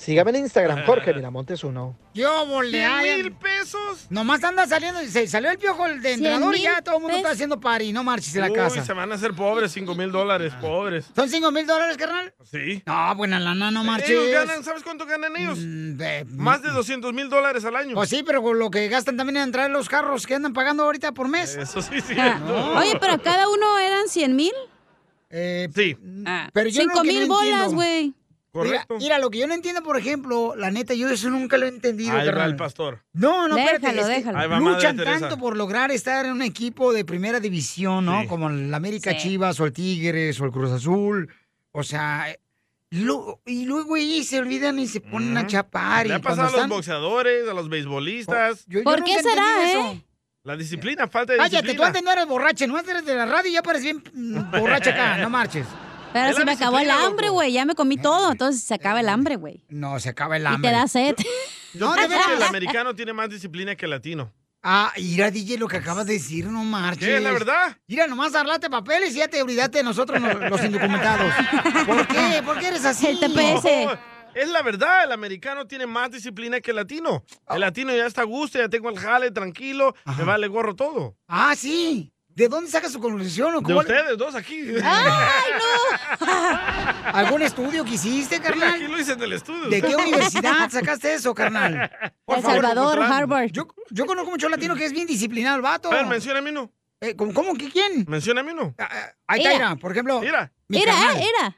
Speaker 6: Sígame en Instagram, Jorge Miramontes uno.
Speaker 2: Yo volé.
Speaker 4: ¿Cien mil pesos?
Speaker 2: Nomás anda saliendo, se salió el piojo el de entrenador y ya todo el mundo está haciendo party, no marches en la
Speaker 4: Uy,
Speaker 2: casa.
Speaker 4: se van a hacer pobres, 5 mil dólares, pobres.
Speaker 2: ¿Son 5 mil dólares, carnal?
Speaker 4: Sí.
Speaker 2: No, buena lana, no marches. Mm,
Speaker 4: Ellos ganan, ¿sabes cuánto ganan ellos? Más de 200 mil dólares al año.
Speaker 2: Pues sí, pero con lo que gastan también en traer los carros que andan pagando ahorita por mes.
Speaker 4: Eso sí, sí.
Speaker 9: Oye, pero cada uno eran 100 mil.
Speaker 4: sí.
Speaker 2: Pero yo
Speaker 9: Cinco
Speaker 2: lo que
Speaker 9: mil
Speaker 2: no
Speaker 9: bolas, güey.
Speaker 2: Mira,
Speaker 4: Correcto.
Speaker 2: mira, lo que yo no entiendo, por ejemplo, la neta, yo eso nunca lo he entendido,
Speaker 4: Ahí va el pastor.
Speaker 2: No, no, espérate,
Speaker 9: Déjalo,
Speaker 2: es que
Speaker 9: déjalo.
Speaker 4: Ahí va Madre
Speaker 2: luchan tanto por lograr estar en un equipo de primera división, ¿no?
Speaker 4: Sí.
Speaker 2: Como el América
Speaker 9: Sí.
Speaker 2: Chivas o el Tigres o el Cruz Azul. O sea, lo- y luego ahí se olvidan y se ponen a chapar.
Speaker 4: Le ha pasado a los
Speaker 2: están-
Speaker 4: boxeadores, a los beisbolistas.
Speaker 2: Yo
Speaker 9: ¿Por qué será, eh?
Speaker 2: eso.
Speaker 4: La disciplina, falta de
Speaker 2: Cállate, tú
Speaker 4: disciplina.
Speaker 2: antes no eres borracha, no eres de la radio y ya pareces bien borracha acá, no marches.
Speaker 9: Pero se me acabó el hambre, güey. Ya me comí todo. Entonces se acaba el hambre, güey.
Speaker 2: No, se acaba el
Speaker 9: Y
Speaker 2: hambre.
Speaker 9: te da sed.
Speaker 2: No, de
Speaker 4: Pienso que el americano tiene más disciplina que el latino.
Speaker 2: Ah, mira, DJ, lo que acabas de decir, no marches.
Speaker 4: ¿Qué es la verdad?
Speaker 2: Mira, nomás arlate papeles y ya te olvidaste de nosotros, no- los indocumentados. ¿Por qué? ¿Por qué eres así?
Speaker 9: El TPS.
Speaker 4: No, es la verdad, el americano tiene más disciplina que el latino. El latino ya está a gusto, ya tengo el jale, tranquilo, me vale gorro todo.
Speaker 2: Ah, sí. ¿De dónde sacas su conclusión? o
Speaker 4: De ustedes dos aquí.
Speaker 2: ¡Ay, no! ¿Algún estudio que hiciste, carnal?
Speaker 4: aquí lo hice en el estudio.
Speaker 2: ¿De qué universidad sacaste eso, carnal?
Speaker 9: El Salvador. Harvard.
Speaker 2: Yo, yo conozco mucho latino que es bien disciplinado el vato.
Speaker 4: A ver, menciona a mí uno.
Speaker 2: Eh, ¿Cómo? cómo? ¿Qué- ¿Quién?
Speaker 4: Menciona a mí uno.
Speaker 2: Ahí está,
Speaker 9: Mira.
Speaker 2: mira, por ejemplo.
Speaker 4: Mira.
Speaker 2: mi
Speaker 9: Mira,
Speaker 2: carnal.
Speaker 9: ah, era.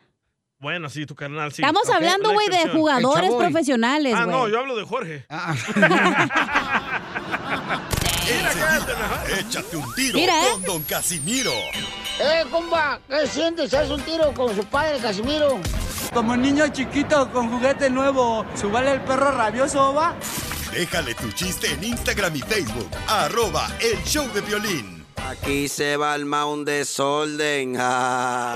Speaker 4: Bueno, sí, tu carnal, sí.
Speaker 9: Estamos hablando, güey, de jugadores profesionales,
Speaker 4: Ah, no, yo hablo de Jorge.
Speaker 2: Ah,
Speaker 5: Enseguida, échate un tiro
Speaker 9: Mira, ¿eh?
Speaker 5: con Don Casimiro.
Speaker 2: ¡Eh, compa! ¿Qué sientes? ¿Haz un tiro con su padre, Casimiro?
Speaker 22: Como niño chiquito con juguete nuevo, ¿subale el perro rabioso, va?
Speaker 5: Déjale tu chiste en Instagram y Facebook. Arroba el show de violín.
Speaker 23: Aquí se va el un desorden. ja.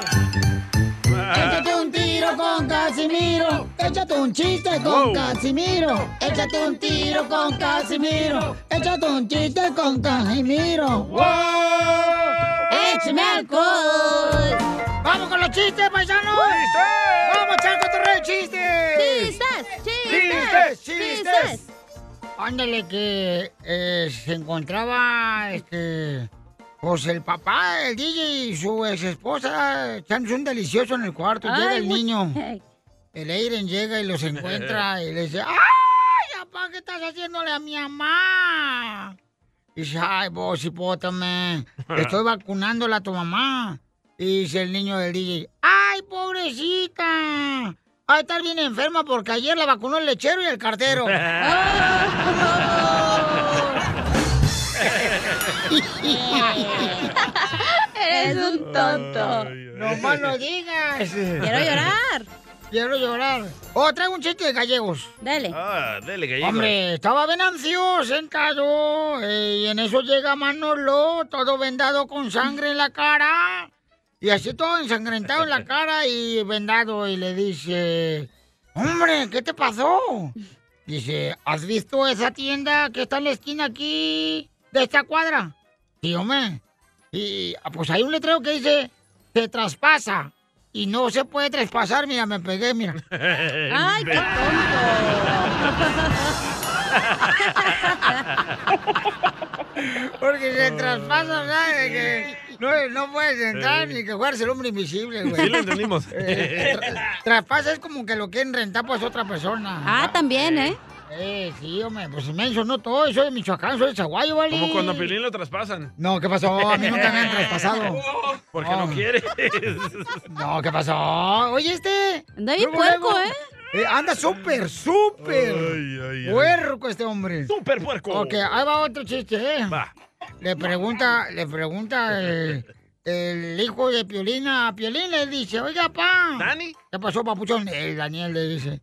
Speaker 2: Échate un tiro con Casimiro. Échate un chiste con
Speaker 4: Wow.
Speaker 2: Casimiro. Échate un tiro con Casimiro. Échate un chiste con Casimiro. ¡Wow! ¡Échame alcohol! ¡Vamos con los chistes, paisanos! ¡Vamos a echar cotorreo de chistes!
Speaker 9: ¡Chistes!
Speaker 2: ¡Chistes! ¡Chistes! Ándale que eh, se encontraba este pues el papá, el DJ y su ex esposa echándose un delicioso en el cuarto. llega el niño. El Eiren llega y los encuentra y le dice, ¡Ay, papá, qué estás haciéndole a mi mamá! Y dice, ay, vos, hipótame, estoy vacunándola a tu mamá. Y dice el niño del DJ, ¡ay, pobrecita! Ay, estar bien enferma porque ayer la vacunó el lechero y el cartero.
Speaker 9: Eres un tonto.
Speaker 2: No más lo digas.
Speaker 9: Quiero llorar.
Speaker 2: Quiero llorar. Oh, traigo un chiste de gallegos.
Speaker 9: Dale.
Speaker 4: Ah, dele, gallego.
Speaker 2: Hombre, estaba Venancio sentado eh, y en eso llega Manolo, todo vendado con sangre en la cara. Y así todo ensangrentado en la cara y vendado y le dice, hombre, ¿qué te pasó? Dice, ¿has visto esa tienda que está en la esquina aquí de esta cuadra? Sí, hombre. Y ah, pues hay un letrero que dice, se traspasa. Y no se puede traspasar, mira, me pegué, mira.
Speaker 9: Ay, qué
Speaker 2: Porque se traspasa. De que no, no puedes entrar ni que juegues el hombre invisible, güey.
Speaker 4: Sí lo entendimos.
Speaker 2: Eh, tra- traspasa es como que lo quieren rentar pues otra persona.
Speaker 9: Ah, también, ¿eh?
Speaker 2: Eh, sí, hombre, pues me no todo, soy de Michoacán, soy de Zaguayo, ¿vale?
Speaker 4: Como cuando a Pilín lo traspasan.
Speaker 2: No, ¿qué pasó? A mí nunca me han traspasado.
Speaker 4: Porque no
Speaker 2: Oh.
Speaker 4: quiere.
Speaker 2: No, ¿qué pasó? Oye, este.
Speaker 9: Anda bien puerco,
Speaker 2: luego,
Speaker 9: ¿eh?
Speaker 2: Anda súper, súper. Puerco este hombre.
Speaker 4: Súper puerco.
Speaker 2: Ok, ahí va otro chiste, ¿eh?
Speaker 4: Va.
Speaker 2: Le pregunta, le pregunta eh, el hijo de Piolina a Piolín, le dice, oiga, pa.
Speaker 4: ¿Dani?
Speaker 2: ¿Qué pasó, papuchón? El Daniel le dice,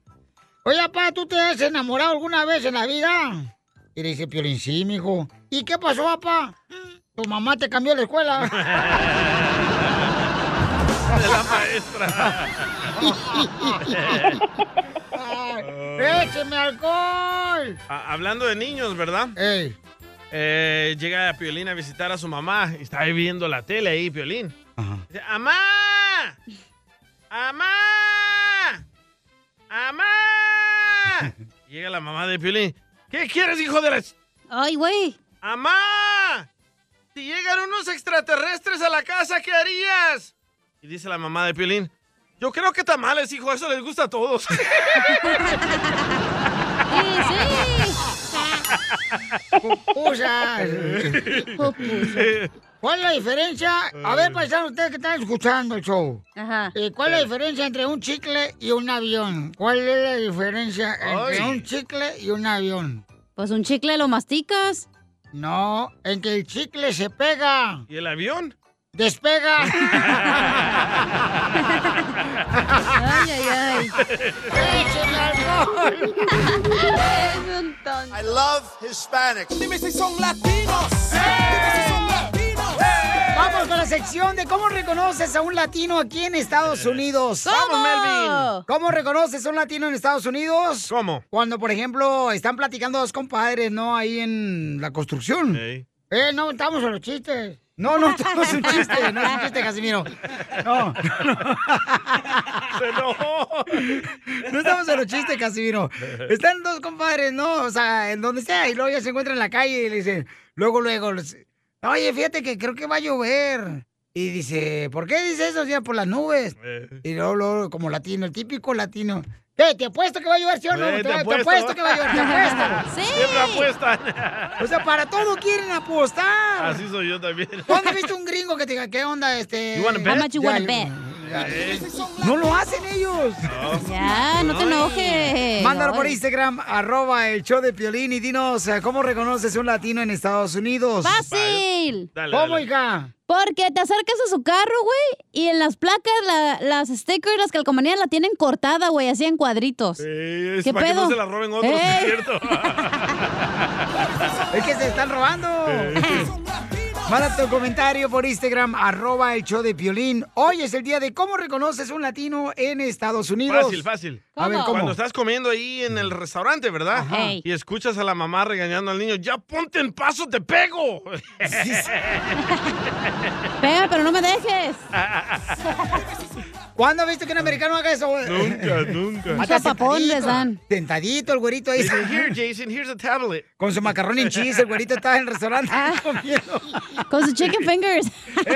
Speaker 2: oiga, pa, ¿tú te has enamorado alguna vez en la vida? Y le dice Piolín, sí, mijo. ¿Y qué pasó, papá? Tu mamá te cambió la escuela.
Speaker 4: De la maestra.
Speaker 2: ¡Écheme alcohol!
Speaker 4: Ah, hablando de niños, ¿verdad?
Speaker 2: Ey.
Speaker 4: Eh, llega Piolín a visitar a su mamá y está ahí viendo la tele ahí, Piolín. Dice, ¡Amá! ¡Amá! ¡Amá! Llega la mamá de Piolín. ¿Qué quieres, hijo de la...
Speaker 9: Ay, güey.
Speaker 4: ¡Amá! Si llegan unos extraterrestres a la casa, ¿qué harías? Y dice la mamá de Piolín. Yo creo que tamales, hijo, eso les gusta a todos.
Speaker 2: Pupusas. ¿Cuál es la diferencia? A ver, paisanos, ustedes que están escuchando el show.
Speaker 9: Ajá.
Speaker 2: Eh, ¿Cuál es la diferencia entre un chicle y un avión? ¿Cuál es la diferencia entre
Speaker 9: Ay.
Speaker 2: un chicle y un avión?
Speaker 9: Pues un chicle lo masticas.
Speaker 2: No, en que el chicle se pega.
Speaker 4: ¿Y el avión?
Speaker 2: Despega.
Speaker 9: Ay, ay, ay.
Speaker 2: ¡Échale alcohol!
Speaker 9: Es un tonto.
Speaker 13: I love Hispanics. Dime si son latinos. Dime si son latinos.
Speaker 2: Vamos con la sección de cómo reconoces a un latino aquí en Estados Unidos.
Speaker 4: ¡Vamos, Melvin!
Speaker 2: ¿Cómo reconoces a un latino en Estados Unidos?
Speaker 4: ¿Cómo?
Speaker 2: Cuando, por ejemplo, están platicando dos compadres, ¿no? Ahí en la construcción. Eh, no, estamos en los chistes. No, no, no es un chiste, no es un chiste, Casimiro. No, no estamos en los chistes, Casimiro. Están dos compadres, ¿no? O sea, en donde sea, y luego ya se encuentran en la calle y le dicen, luego, luego, oye, fíjate que creo que va a llover. Y dice, ¿por qué dice eso? Ya por las nubes. Y luego, luego, como latino, el típico latino. ¿Qué? ¿Te apuesto que va a llover, sí o no?
Speaker 4: Eh,
Speaker 2: te,
Speaker 4: te
Speaker 2: te
Speaker 4: apuesto.
Speaker 2: apuesto que va a llover, te apuesto.
Speaker 9: Sí.
Speaker 4: Siempre apuestan.
Speaker 2: O sea, para todo quieren apostar.
Speaker 4: Así soy yo también.
Speaker 2: ¿Cuándo has visto un gringo que te diga, qué onda, este?
Speaker 4: You wanna bet?
Speaker 9: How much you wanna bet?
Speaker 4: Eh,
Speaker 2: No lo hacen ellos.
Speaker 9: Ya, no te enojes.
Speaker 2: Mándalo por. Instagram, arroba el show de Piolín y dinos eh, cómo reconoces un latino en Estados Unidos.
Speaker 9: Fácil.
Speaker 4: Dale,
Speaker 2: ¿Cómo,
Speaker 4: dale.
Speaker 2: hija?
Speaker 9: Porque te acercas a su carro, güey, y en las placas, la- las stickers, las calcomanías la tienen cortada, güey, así en cuadritos.
Speaker 4: Eh, es
Speaker 9: ¿Qué
Speaker 4: para que
Speaker 9: pedo?
Speaker 4: no se la roben otros, es cierto.
Speaker 2: Es que se están robando. Manda tu comentario por Instagram, arroba el show de Piolín. Hoy es el día de cómo reconoces un latino en Estados Unidos.
Speaker 4: Fácil, fácil.
Speaker 2: A ver, ¿cómo?
Speaker 4: Cuando estás comiendo ahí en el restaurante, ¿verdad?
Speaker 9: Ajá.
Speaker 4: Y escuchas a la mamá regañando al niño, ya ponte en paso, te pego.
Speaker 9: Pega, pero no me dejes.
Speaker 2: ¿Cuándo viste que un americano haga eso? güey?
Speaker 4: nunca, nunca.
Speaker 2: Hasta
Speaker 9: Zapapón
Speaker 2: sentadito,
Speaker 9: les dan.
Speaker 2: Sentadito el güerito ahí.
Speaker 4: Dice, Here, Jason, here's a tablet.
Speaker 2: Con su macarrón en cheese, el güerito está en el restaurante comiendo.
Speaker 9: Con sus chicken fingers.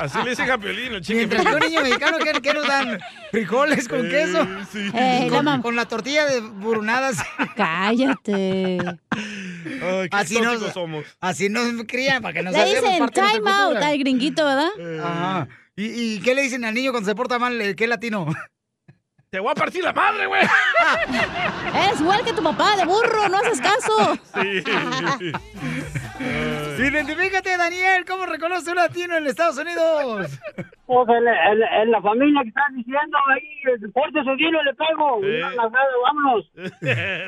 Speaker 4: Así le dicen a Piolín, el chicken
Speaker 2: Mientras un niño mexicano, ¿qué, qué nos dan? ¿Frijoles con
Speaker 4: Eh,
Speaker 2: queso?
Speaker 4: sí.
Speaker 9: Ey, la
Speaker 2: con,
Speaker 9: mam-
Speaker 2: con la tortilla de burunadas.
Speaker 9: Cállate.
Speaker 4: Ay, qué
Speaker 2: Así nos,
Speaker 4: somos.
Speaker 2: así nos crían para que nos
Speaker 9: Le dicen
Speaker 2: parte de nuestra
Speaker 9: time out al gringuito, ¿verdad?
Speaker 2: Ajá. ¿Y, ¿Y qué le dicen al niño cuando se porta mal? ¿Qué latino?
Speaker 4: Te voy a partir la madre, güey.
Speaker 9: Es igual que tu papá, de burro, no haces caso.
Speaker 4: Sí.
Speaker 2: Identifícate, Daniel. ¿Cómo reconoce un latino en Estados Unidos?
Speaker 15: Pues en, en- en la familia que estás diciendo ahí, porte su dinero le pego.
Speaker 4: Eh.
Speaker 15: Una vámonos.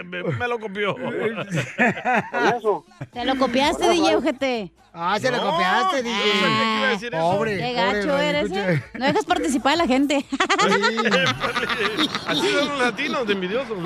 Speaker 4: me, me lo copió.
Speaker 15: Eso.
Speaker 9: Te lo copiaste, DJ UGT.
Speaker 2: Ah, se lo
Speaker 4: No,
Speaker 2: copiaste,
Speaker 4: no
Speaker 2: DJ.
Speaker 4: sabía que iba a decir eso.
Speaker 2: Pobre.
Speaker 9: Qué gacho eres. ¿eh? No dejas participar a la gente.
Speaker 4: Así son los latinos de envidiosos.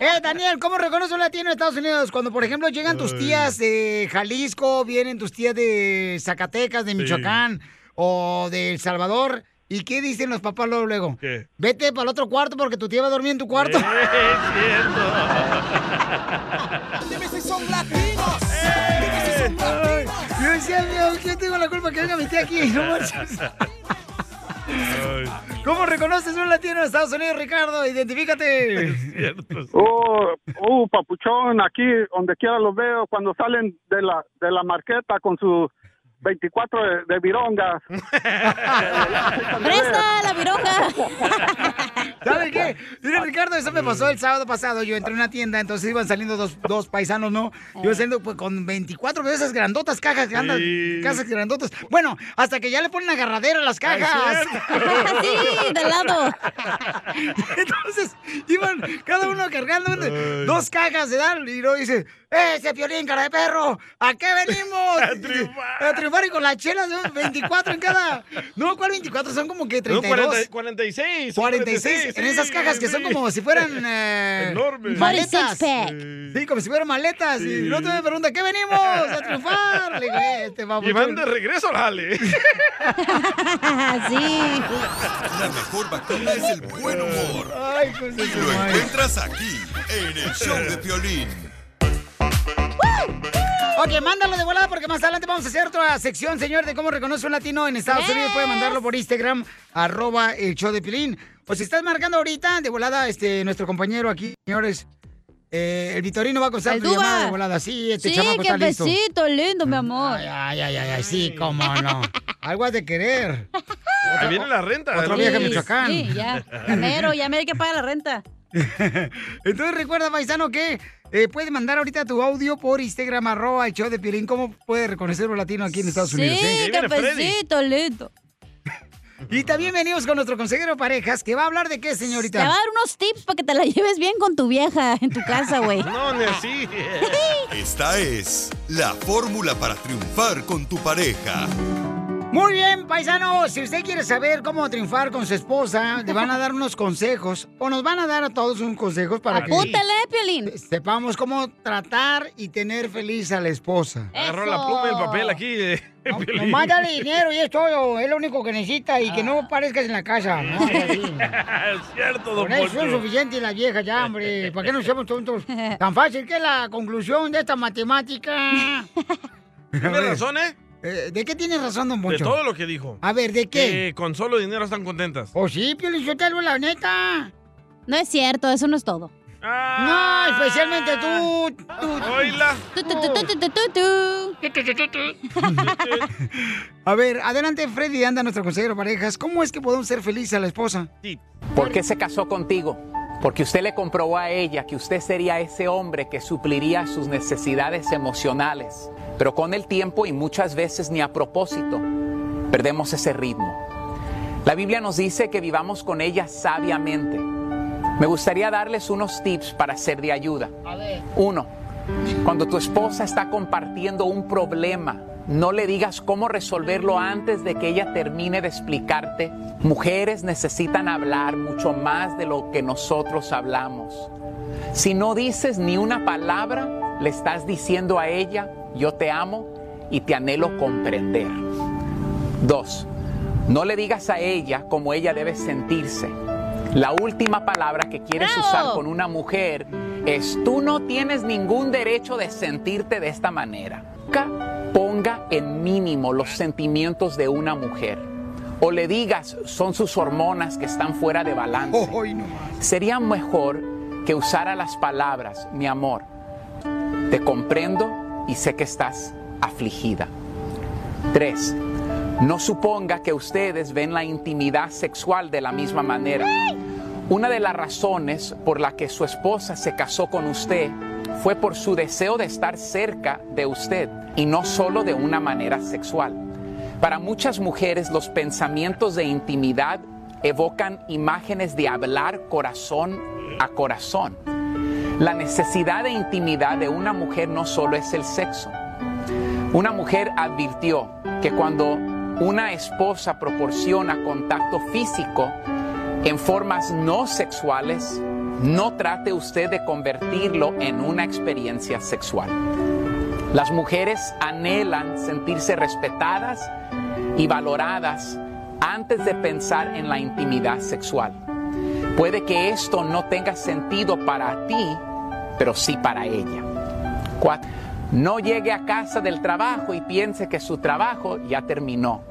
Speaker 2: Eh, Daniel, ¿cómo reconoce un latino en Estados Unidos? Cuando, por ejemplo, llegan tus tías de Jalisco, vienen tus tías de Zacatecas, de Michoacán o de El Salvador. ¿Y qué dicen los papás luego? luego?
Speaker 4: ¿Qué?
Speaker 2: Vete para el otro cuarto porque tu tía va a dormir en tu cuarto.
Speaker 4: Es
Speaker 13: Dime si son latinos.
Speaker 2: La culpa que venga mi tía aquí. No manches. ¿Cómo reconoces un latino en Estados Unidos, Ricardo? Identifícate.
Speaker 4: Es cierto.
Speaker 24: Oh, uh, papuchón, aquí donde quiera los veo cuando salen de la de la marqueta con sus 24 de, de virongas.
Speaker 9: ¡Presta la vironga!
Speaker 2: ¿Sabes qué? Mira, Ricardo, eso me pasó el sábado pasado. Yo entré a una tienda, entonces iban saliendo dos, dos paisanos, ¿no? Yo saliendo pues, con 24 de esas grandotas cajas, grandes,
Speaker 4: Sí.
Speaker 2: cajas grandotas. Bueno, hasta que ya le ponen agarradera a las cajas.
Speaker 9: Sí, de lado.
Speaker 2: Entonces, iban cada uno cargando
Speaker 4: Ay.
Speaker 2: dos cajas de dar y luego dice, ¡Ese Piolín, cara de perro! ¿A qué venimos? a triunfar. A triunfar y con las chelas de un 24 en cada... No, ¿cuál 24? Son como que
Speaker 4: No,
Speaker 2: 32.
Speaker 4: 40 46.
Speaker 2: 46, en esas cajas que son como si fueran eh,
Speaker 4: Enormes.
Speaker 2: maletas.
Speaker 9: 46
Speaker 2: Sí, como si fueran maletas. Y el otro me pregunta, ¿qué venimos? A triunfar. Le digo, este vamos.
Speaker 4: Y van de regreso al jale.
Speaker 9: sí.
Speaker 5: La mejor vacuna es el buen humor.
Speaker 2: Ay, pues
Speaker 5: Y lo encuentras aquí, en el show de Piolín.
Speaker 2: Ok, mándalo de volada porque más adelante vamos a hacer otra sección, señor, de cómo reconoce un latino en Estados Unidos. Puede mandarlo por Instagram, arroba el show de Pilín. O si estás marcando ahorita, de volada, este, nuestro compañero aquí, señores, eh, el Vitorino va a contestar
Speaker 9: El
Speaker 2: tu llamada de volada. Sí, este
Speaker 9: Sí,
Speaker 2: chamaco
Speaker 9: qué
Speaker 2: está listo.
Speaker 9: besito lindo, mi amor.
Speaker 2: Ay, ay, ay, ay, ay, sí, cómo no. Algo has de querer.
Speaker 4: Ahí viene la renta.
Speaker 2: Otra
Speaker 4: ¿no?
Speaker 2: vieja de Michoacán.
Speaker 9: Sí, ya. Ya mero, ya mero hay que pagar la renta.
Speaker 2: Entonces recuerda, paisano, que eh, puede mandar ahorita tu audio por Instagram, arroba el show de Piolín. ¿Cómo puede reconocer un latino aquí en Estados Unidos?
Speaker 9: Sí,
Speaker 2: eh?
Speaker 9: qué besito lindo.
Speaker 2: Y también venimos con nuestro consejero de parejas, que va a hablar de qué,
Speaker 9: Te
Speaker 2: señorita.
Speaker 9: va a dar unos tips para que te la lleves bien con tu vieja en tu casa, güey.
Speaker 4: No, ni así.
Speaker 5: Esta es la fórmula para triunfar con tu pareja.
Speaker 2: Muy bien, paisano, si usted quiere saber cómo triunfar con su esposa, le van a dar unos consejos, o nos van a dar a todos unos consejos para
Speaker 9: Apúntale, Piolín.
Speaker 2: que sepamos cómo tratar y tener feliz a la esposa.
Speaker 4: Agarró la pluma y el papel aquí. eh, Piolín.
Speaker 2: Dale dinero y es todo, es lo único que necesita y que no parezcas en la casa. ¿no?
Speaker 4: es cierto, don
Speaker 2: Con eso es suficiente la vieja ya, hombre. ¿Para qué nos seamos tontos? Tan fácil que es la conclusión de esta matemática.
Speaker 4: Tiene razón, ¿eh?
Speaker 2: Eh, ¿De qué tiene razón, don
Speaker 4: De
Speaker 2: Poncho?
Speaker 4: todo lo que dijo.
Speaker 2: A ver, ¿de qué?
Speaker 4: Que con solo dinero están contentas.
Speaker 2: ¿O sí, Pio Lizotelo, la neta?
Speaker 9: No es cierto, eso no es todo.
Speaker 2: No, especialmente tú. A ver, adelante, Freddy, anda nuestro consejero de parejas. ¿Cómo es que podemos ser felices a la esposa?
Speaker 25: ¿Por qué se casó contigo? Porque usted le comprobó a ella que usted sería ese hombre que supliría sus necesidades emocionales. Pero con el tiempo y muchas veces ni a propósito, perdemos ese ritmo. La Biblia nos dice que vivamos con ella sabiamente. Me gustaría darles unos tips para ser de ayuda. Uno, cuando tu esposa está compartiendo un problema, no le digas cómo resolverlo antes de que ella termine de explicarte. Mujeres necesitan hablar mucho más de lo que nosotros hablamos. Si no dices ni una palabra, le estás diciendo a ella, yo te amo y te anhelo comprender. Dos, no le digas a ella cómo ella debe sentirse. La última palabra que quieres
Speaker 9: ¡Bravo!
Speaker 25: usar con una mujer es tú no tienes ningún derecho de sentirte de esta manera. Nunca ponga en mínimo los sentimientos de una mujer. O le digas son sus hormonas que están fuera de balance. Sería mejor que usara las palabras, mi amor, te comprendo y sé que estás afligida. Tres, no suponga que ustedes ven la intimidad sexual de la misma manera. Una de las razones por la que su esposa se casó con usted fue por su deseo de estar cerca de usted y no solo de una manera sexual. Para muchas mujeres los pensamientos de intimidad evocan imágenes de hablar corazón a corazón. La necesidad de intimidad de una mujer no solo es el sexo. Una mujer advirtió que cuando una esposa proporciona contacto físico en formas no sexuales, no trate usted de convertirlo en una experiencia sexual. Las mujeres anhelan sentirse respetadas y valoradas antes de pensar en la intimidad sexual. Puede que esto no tenga sentido para ti, pero sí para ella. Cuatro, no llegue a casa del trabajo y piense que su trabajo ya terminó.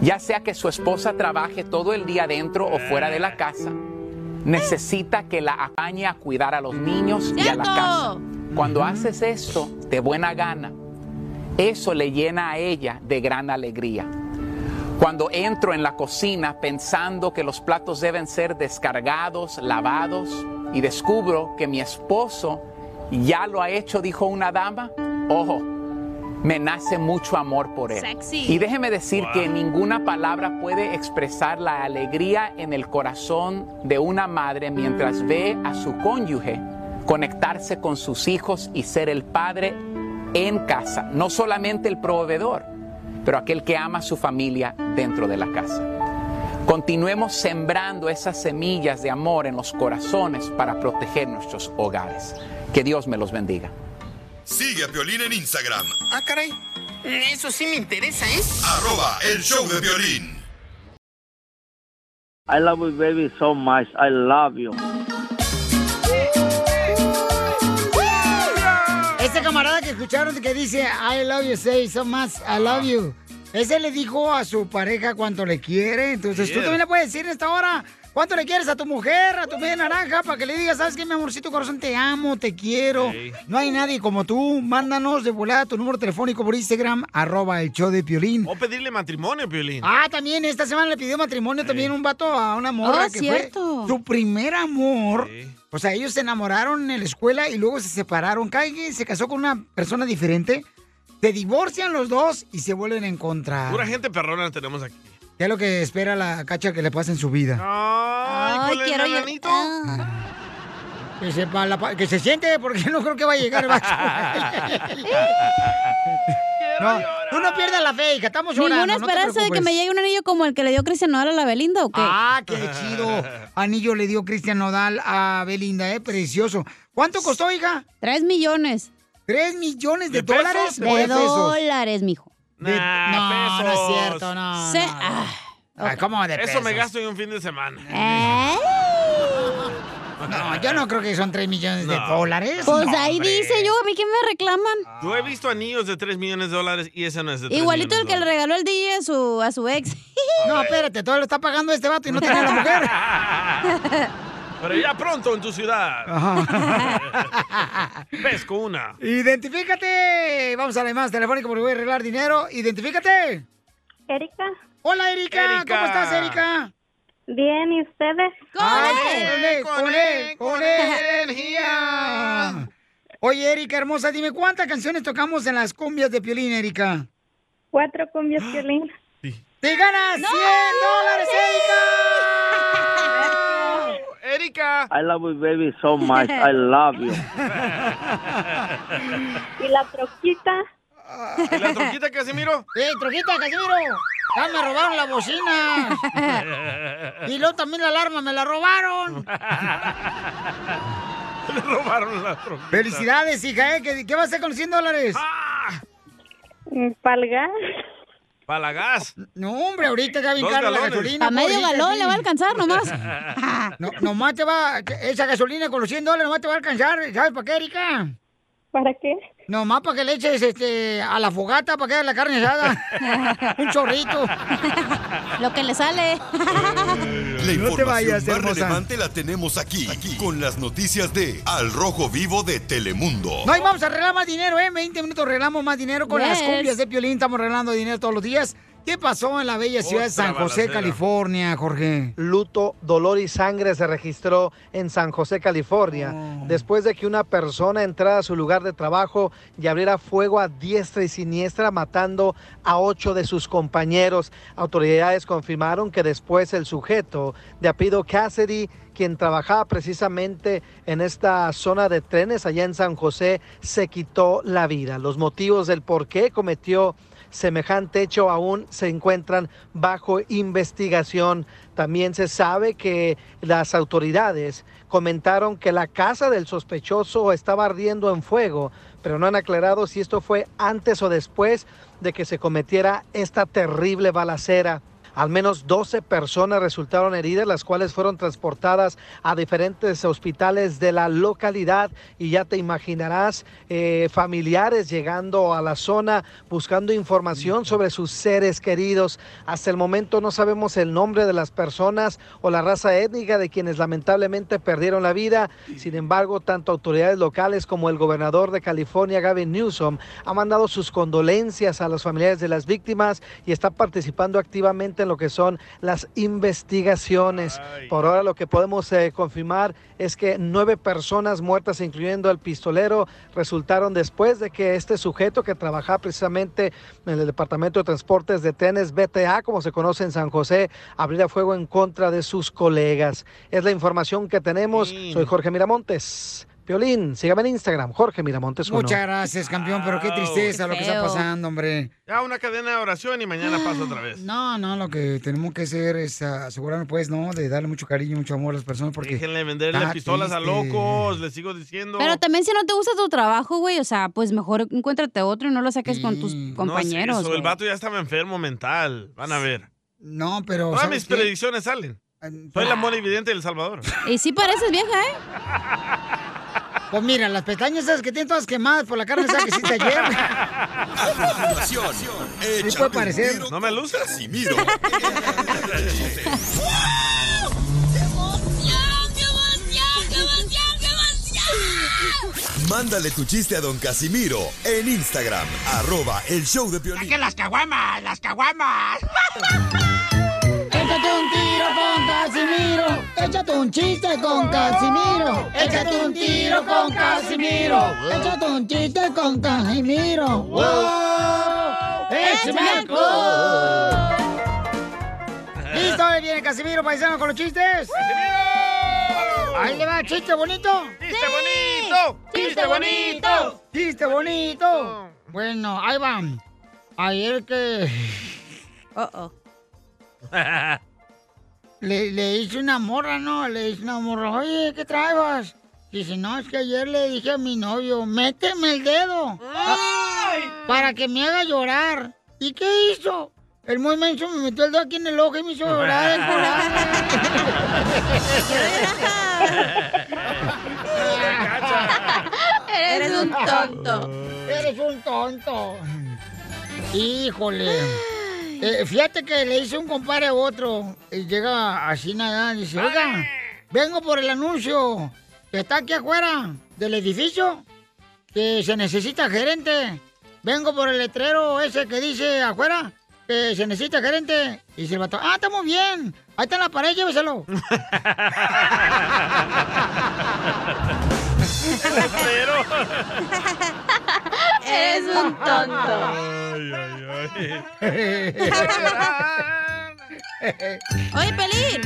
Speaker 25: Ya sea que su esposa trabaje todo el día dentro o fuera de la casa, necesita que la acompañe a cuidar a los niños y a la casa. Cuando haces esto de buena gana, eso le llena a ella de gran alegría. Cuando entro en la cocina pensando que los platos deben ser descargados, lavados, y descubro que mi esposo ya lo ha hecho, dijo una dama, ojo, me nace mucho amor por él.
Speaker 9: Sexy.
Speaker 25: Y déjeme decir que ninguna palabra puede expresar la alegría en el corazón de una madre mientras ve a su cónyuge conectarse con sus hijos y ser el padre en casa, no solamente el proveedor, pero aquel que ama a su familia dentro de la casa. Continuemos sembrando esas semillas de amor en los corazones para proteger nuestros hogares. Que Dios me los bendiga.
Speaker 5: Sigue a Piolín en Instagram,
Speaker 26: Ah, caray. Eso sí me interesa, ¿eh?
Speaker 5: arroba el show de violín.
Speaker 1: I love you, baby, so much. I love you.
Speaker 2: Ese camarada que escucharon que dice I love you, say so much, I love you. Ese le dijo a su pareja cuánto le quiere. Entonces tú también le puedes decir en esta hora cuánto le quieres a tu mujer, a tu media naranja, para que le digas, ¿sabes qué, mi amorcito corazón? Te amo, te quiero.
Speaker 4: Sí.
Speaker 2: No hay nadie como tú. Mándanos de volada tu número telefónico por Instagram, arroba el show de Piolín.
Speaker 4: O pedirle matrimonio, Piolín.
Speaker 2: Ah, también esta semana le pidió matrimonio también un vato a una morra
Speaker 9: Oh,
Speaker 2: que
Speaker 9: cierto.
Speaker 2: fue su primer amor. O sea, ellos se enamoraron en la escuela y luego se separaron. Quien se casó con una persona diferente. Se divorcian los dos y se vuelven a encontrar.
Speaker 4: Pura gente perrona tenemos aquí.
Speaker 2: ¿Qué es lo que espera la cacha que le pase en su vida?
Speaker 4: Ay,
Speaker 9: Ay, quiero yo-
Speaker 4: enanito.
Speaker 9: Ah.
Speaker 2: Que, sepa la pa- que se siente, porque no creo que va a llegar el no, tú no pierdas la fe, hija. Estamos orando.
Speaker 9: ¿Ninguna
Speaker 2: no
Speaker 9: esperanza de que me llegue un anillo como el que le dio Cristian Nodal a la Belinda o qué?
Speaker 2: Ah, qué chido. Anillo le dio Cristian Nodal a Belinda, ¿eh? Precioso. ¿Cuánto costó, hija?
Speaker 9: Tres millones.
Speaker 2: ¿Tres millones de,
Speaker 4: ¿De pesos?
Speaker 2: dólares?
Speaker 9: De
Speaker 2: o de pesos?
Speaker 9: dólares, mijo.
Speaker 2: De-
Speaker 4: Nah,
Speaker 2: no, no es
Speaker 4: pesos.
Speaker 2: cierto, no.
Speaker 9: Se-
Speaker 2: no.
Speaker 9: ah,
Speaker 2: Ay, ¿Cómo de
Speaker 4: Eso me
Speaker 2: pesos?
Speaker 4: gasto en un fin de semana.
Speaker 9: ¿eh?
Speaker 2: No, yo no creo que son tres millones de
Speaker 4: No.
Speaker 2: dólares.
Speaker 9: Pues
Speaker 2: No,
Speaker 9: ahí
Speaker 2: hombre.
Speaker 9: dice yo, a mí que me reclaman.
Speaker 4: Yo he visto anillos de 3 millones de dólares y ese no es de 3
Speaker 9: Igualito el que le regaló el DJ a su, a su ex.
Speaker 2: No, espérate, todo lo está pagando este vato y no tiene la mujer.
Speaker 4: Pero ya pronto en tu ciudad. Pesco una.
Speaker 2: Identifícate. Vamos a la más telefónica porque voy a arreglar dinero. Identifícate.
Speaker 17: Erika,
Speaker 2: Hola, Erika.
Speaker 4: Erika.
Speaker 2: ¿Cómo estás, Erika?
Speaker 17: bien, ¿y ustedes?
Speaker 4: Él,
Speaker 2: con él, con él, con energía. Oye, Erika, hermosa, dime, ¿cuántas canciones tocamos en las cumbias de Piolín, Erika?
Speaker 17: Cuatro cumbias, violín.
Speaker 2: ¡Te ganas 100 dólares, Erika!
Speaker 4: Erika.
Speaker 1: I love you, baby, so much. I love you.
Speaker 17: ¿Y la troquita?
Speaker 4: ¿Y la troquita, Casimiro?
Speaker 2: ¡Eh, trojita, Casimiro! ¡Ya me robaron la bocina! Y luego también la alarma, me la robaron.
Speaker 4: Le robaron la troquita.
Speaker 2: Felicidades, hija, ¿eh? ¿Qué, qué vas a hacer con los 100 dólares?
Speaker 17: ¿Palgar?
Speaker 4: Para la gas.
Speaker 2: No, hombre, ahorita ya bien cara la gasolina.
Speaker 9: A medio galón le va a alcanzar nomás.
Speaker 2: No, nomás te va, esa gasolina con los 100 dólares nomás te va a alcanzar. ¿Sabes para qué, Erika?
Speaker 17: ¿Para qué?
Speaker 2: Nomás para que le eches este, a la fogata para que haga la carne asada. Un chorrito.
Speaker 9: Lo que le sale.
Speaker 5: La
Speaker 2: No te
Speaker 5: información
Speaker 2: vayas,
Speaker 5: más
Speaker 2: hermosa.
Speaker 5: relevante la tenemos aquí, aquí, con las noticias de Al Rojo Vivo de Telemundo.
Speaker 2: No, y vamos a arreglar más dinero, ¿eh? En 20 minutos arreglamos más dinero con las cumbias de Piolín. Estamos arreglando dinero todos los días. ¿Qué pasó en la bella ciudad de San José,
Speaker 4: balacera.
Speaker 2: California, Jorge?
Speaker 6: luto, dolor y sangre se registró en San José, California, después de que una persona entrara a su lugar de trabajo y abriera fuego a diestra y siniestra, matando a ocho de sus compañeros. Autoridades confirmaron que después el sujeto de apellido Cassidy, quien trabajaba precisamente en esta zona de trenes allá en San José, se quitó la vida. Los motivos del por qué cometió semejante hecho aún se encuentran bajo investigación. También se sabe que las autoridades comentaron que la casa del sospechoso estaba ardiendo en fuego, pero no han aclarado si esto fue antes o después de que se cometiera esta terrible balacera. Al menos 12 personas resultaron heridas, las cuales fueron transportadas a diferentes hospitales de la localidad y ya te imaginarás eh, familiares llegando a la zona buscando información sobre sus seres queridos. Hasta el momento no sabemos el nombre de las personas o la raza étnica de quienes lamentablemente perdieron la vida. Sin embargo, tanto autoridades locales como el gobernador de California, Gavin Newsom, ha mandado sus condolencias a los familiares de las víctimas y está participando activamente en lo que son las investigaciones. Por ahora lo que podemos eh, confirmar es que nueve personas muertas, incluyendo el pistolero, resultaron después de que este sujeto que trabajaba precisamente en el Departamento de Transportes de Trenes BTA, como se conoce en San José, abriera fuego en contra de sus colegas. Es la información que tenemos. Soy Jorge Miramontes Piolín, sígame en Instagram, Jorge Miramontes uno.
Speaker 2: Muchas gracias, campeón, pero qué tristeza lo que está pasando, hombre.
Speaker 4: Ya una cadena de oración y mañana pasa otra vez.
Speaker 2: No, no, lo que tenemos que hacer es ah, asegurarnos, pues, ¿no? De darle mucho cariño, mucho amor a las personas porque...
Speaker 4: Déjenle venderle pistolas a locos, les sigo diciendo.
Speaker 9: Pero también si no te gusta tu trabajo, güey, o sea, pues mejor encuéntrate otro y no lo saques con tus compañeros.
Speaker 4: No es eso, el vato ya estaba enfermo mental. Van a ver.
Speaker 2: No, pero...
Speaker 4: Todas
Speaker 2: ¿sabes
Speaker 4: mis
Speaker 2: qué?
Speaker 4: predicciones salen. Soy la mona evidente del Salvador.
Speaker 9: Y sí pareces vieja, ¿eh?
Speaker 2: Pues mira, las pestañas esas que tienen todas quemadas por la carne esa que hiciste ayer.
Speaker 5: A continuación,
Speaker 2: Sí puede parecer.
Speaker 4: ¿No me luces?
Speaker 5: Casimiro. Mándale tu chiste a don Casimiro en Instagram, arroba el show de Piolín.
Speaker 13: las caguamas! ¡Las caguamas!
Speaker 2: Échate un tiro con Casimiro. Échate un chiste con Casimiro. Échate un tiro con Casimiro. Échate un chiste con Casimiro. ¡Wow! ¡Échame alcohol! ¿Listo? Ahí viene Casimiro, paisano, con los chistes. Ahí le va, chiste bonito.
Speaker 4: ¡Chiste bonito! ¡Chiste bonito!
Speaker 2: Chiste bonito. Bueno, ahí va. Ayer que
Speaker 9: Uh-oh.
Speaker 2: Le, le hice una morra, ¿no? Le hice una morra. Oye, ¿qué traebas? Dice, no, es que ayer le dije a mi novio, méteme el dedo. Para que me haga llorar. ¿Y qué hizo? El muy menso me metió el dedo aquí en el ojo y me hizo llorar el
Speaker 9: Eres un tonto.
Speaker 2: Eres un tonto. Híjole. Eh, fíjate que le hice un compadre a otro. Y llega así nada. Dice, oiga, vengo por el anuncio que está aquí afuera del edificio. Que se necesita gerente. Vengo por el letrero ese que dice afuera que se necesita gerente. Y dice el vato, ah, está muy bien. Ahí está en la pared, lléveselo.
Speaker 9: Eres un tonto. Oye, Pelín.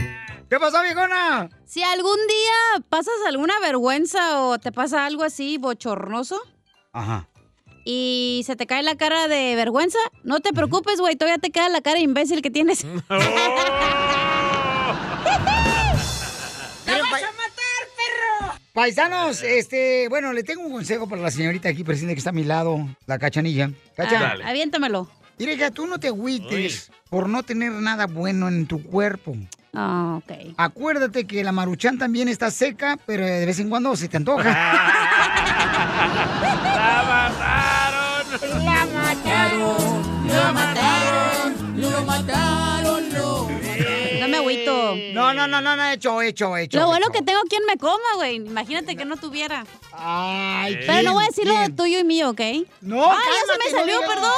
Speaker 2: ¿Qué pasó, viejona?
Speaker 9: Si algún día pasas alguna vergüenza o te pasa algo así bochornoso
Speaker 2: Ajá.
Speaker 9: y se te cae la cara de vergüenza, no te preocupes, güey, todavía te queda la cara de imbécil que tienes.
Speaker 2: ¡La vas a matar, perro! Paisanos, este, bueno, le tengo un consejo para la señorita aquí presente que está a mi lado, la cachanilla. Cacha.
Speaker 9: Ah, aviéntamelo.
Speaker 2: Mira, tú no te agüites por no tener nada bueno en tu cuerpo.
Speaker 9: Ah, ok.
Speaker 2: Acuérdate que la maruchan también está seca, pero de vez en cuando se te antoja.
Speaker 4: ¡La mataron!
Speaker 13: ¡La mataron! ¡La mataron!
Speaker 9: No,
Speaker 2: no, no, no, no, hecho, hecho, hecho.
Speaker 9: Lo bueno
Speaker 2: hecho.
Speaker 9: que tengo quien me coma, güey. Imagínate que no tuviera.
Speaker 2: Ay,
Speaker 9: Pero no voy a decir lo tuyo y mío, ¿ok?
Speaker 2: No,
Speaker 9: ¡Ay, ya se me
Speaker 2: no
Speaker 9: salió, perdón!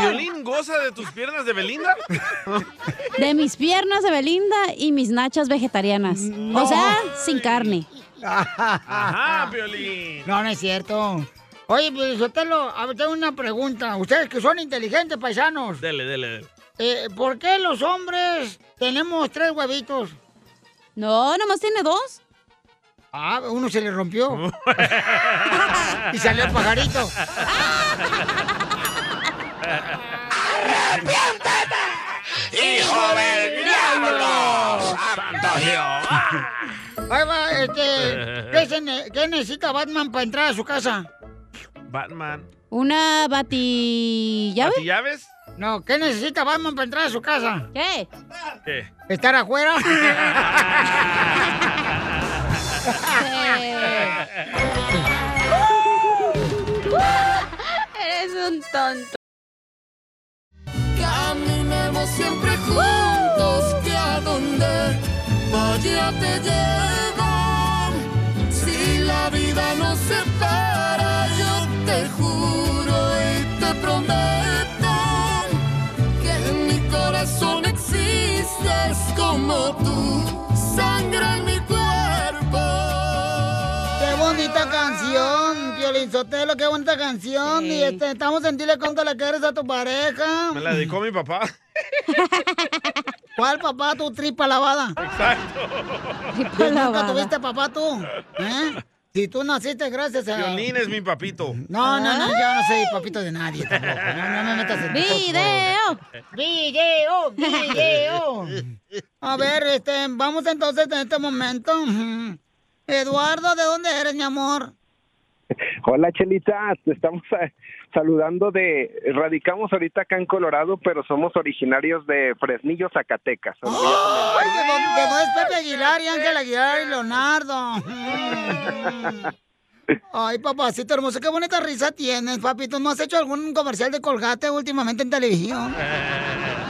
Speaker 4: ¿Violín goza de tus piernas de Belinda?
Speaker 9: De mis piernas de Belinda y mis nachas vegetarianas. O sea, sin carne.
Speaker 4: Ajá, Violín.
Speaker 2: No, no es cierto. Oye, pues, Sotelo, a ver, tengo una pregunta. Ustedes que son inteligentes, paisanos,
Speaker 4: Dele, dele, dele.
Speaker 2: Eh, ¿por qué los hombres tenemos tres huevitos?
Speaker 9: No, nomás tiene dos.
Speaker 2: Ah, uno se le rompió. y salió el pajarito.
Speaker 13: ¡Hijo del diablo!
Speaker 4: ¡Santo Jehová!
Speaker 2: Ahí va, este, ¿qué, se ne- qué necesita Batman para entrar a su casa?
Speaker 4: Batman.
Speaker 9: Una batillave.
Speaker 4: llaves?
Speaker 2: No, ¿qué necesita Batman para entrar a su casa?
Speaker 9: ¿Qué?
Speaker 4: ¿Qué?
Speaker 2: ¿Estar afuera?
Speaker 9: Eres un tonto.
Speaker 13: Caminemos siempre juntos, que a donde vaya te llevo. Si la vida nos separa, como tú, sangre en mi cuerpo.
Speaker 2: ¡Qué bonita canción, Piolín Sotelo! ¡Qué bonita canción! Y este, estamos en Dile cuánto le quieres a tu pareja.
Speaker 4: Me la dedicó mi papá.
Speaker 2: ¿Cuál papá? Tu tripa lavada.
Speaker 4: Exacto.
Speaker 2: ¿Tú nunca tuviste papá tú? ¿Eh? Si tú naciste gracias a...
Speaker 4: Violín es mi papito.
Speaker 2: No, no, no, yo no soy papito de nadie tampoco. No, no me metas en...
Speaker 9: ¡Video!
Speaker 2: ¡Video! ¡Video! A ver, este, vamos entonces en este momento. Eduardo, ¿de dónde eres, mi amor?
Speaker 27: Hola, Chelita, estamos saludando de, radicamos ahorita acá en Colorado, pero somos originarios de Fresnillo, Zacatecas.
Speaker 2: ¡Ay, de dónde, de dónde es Pepe Aguilar y Ángel Aguilar y Leonardo! Ay, papacito hermoso, qué bonita risa tienes, papito. ¿No has hecho algún comercial de Colgate últimamente en televisión?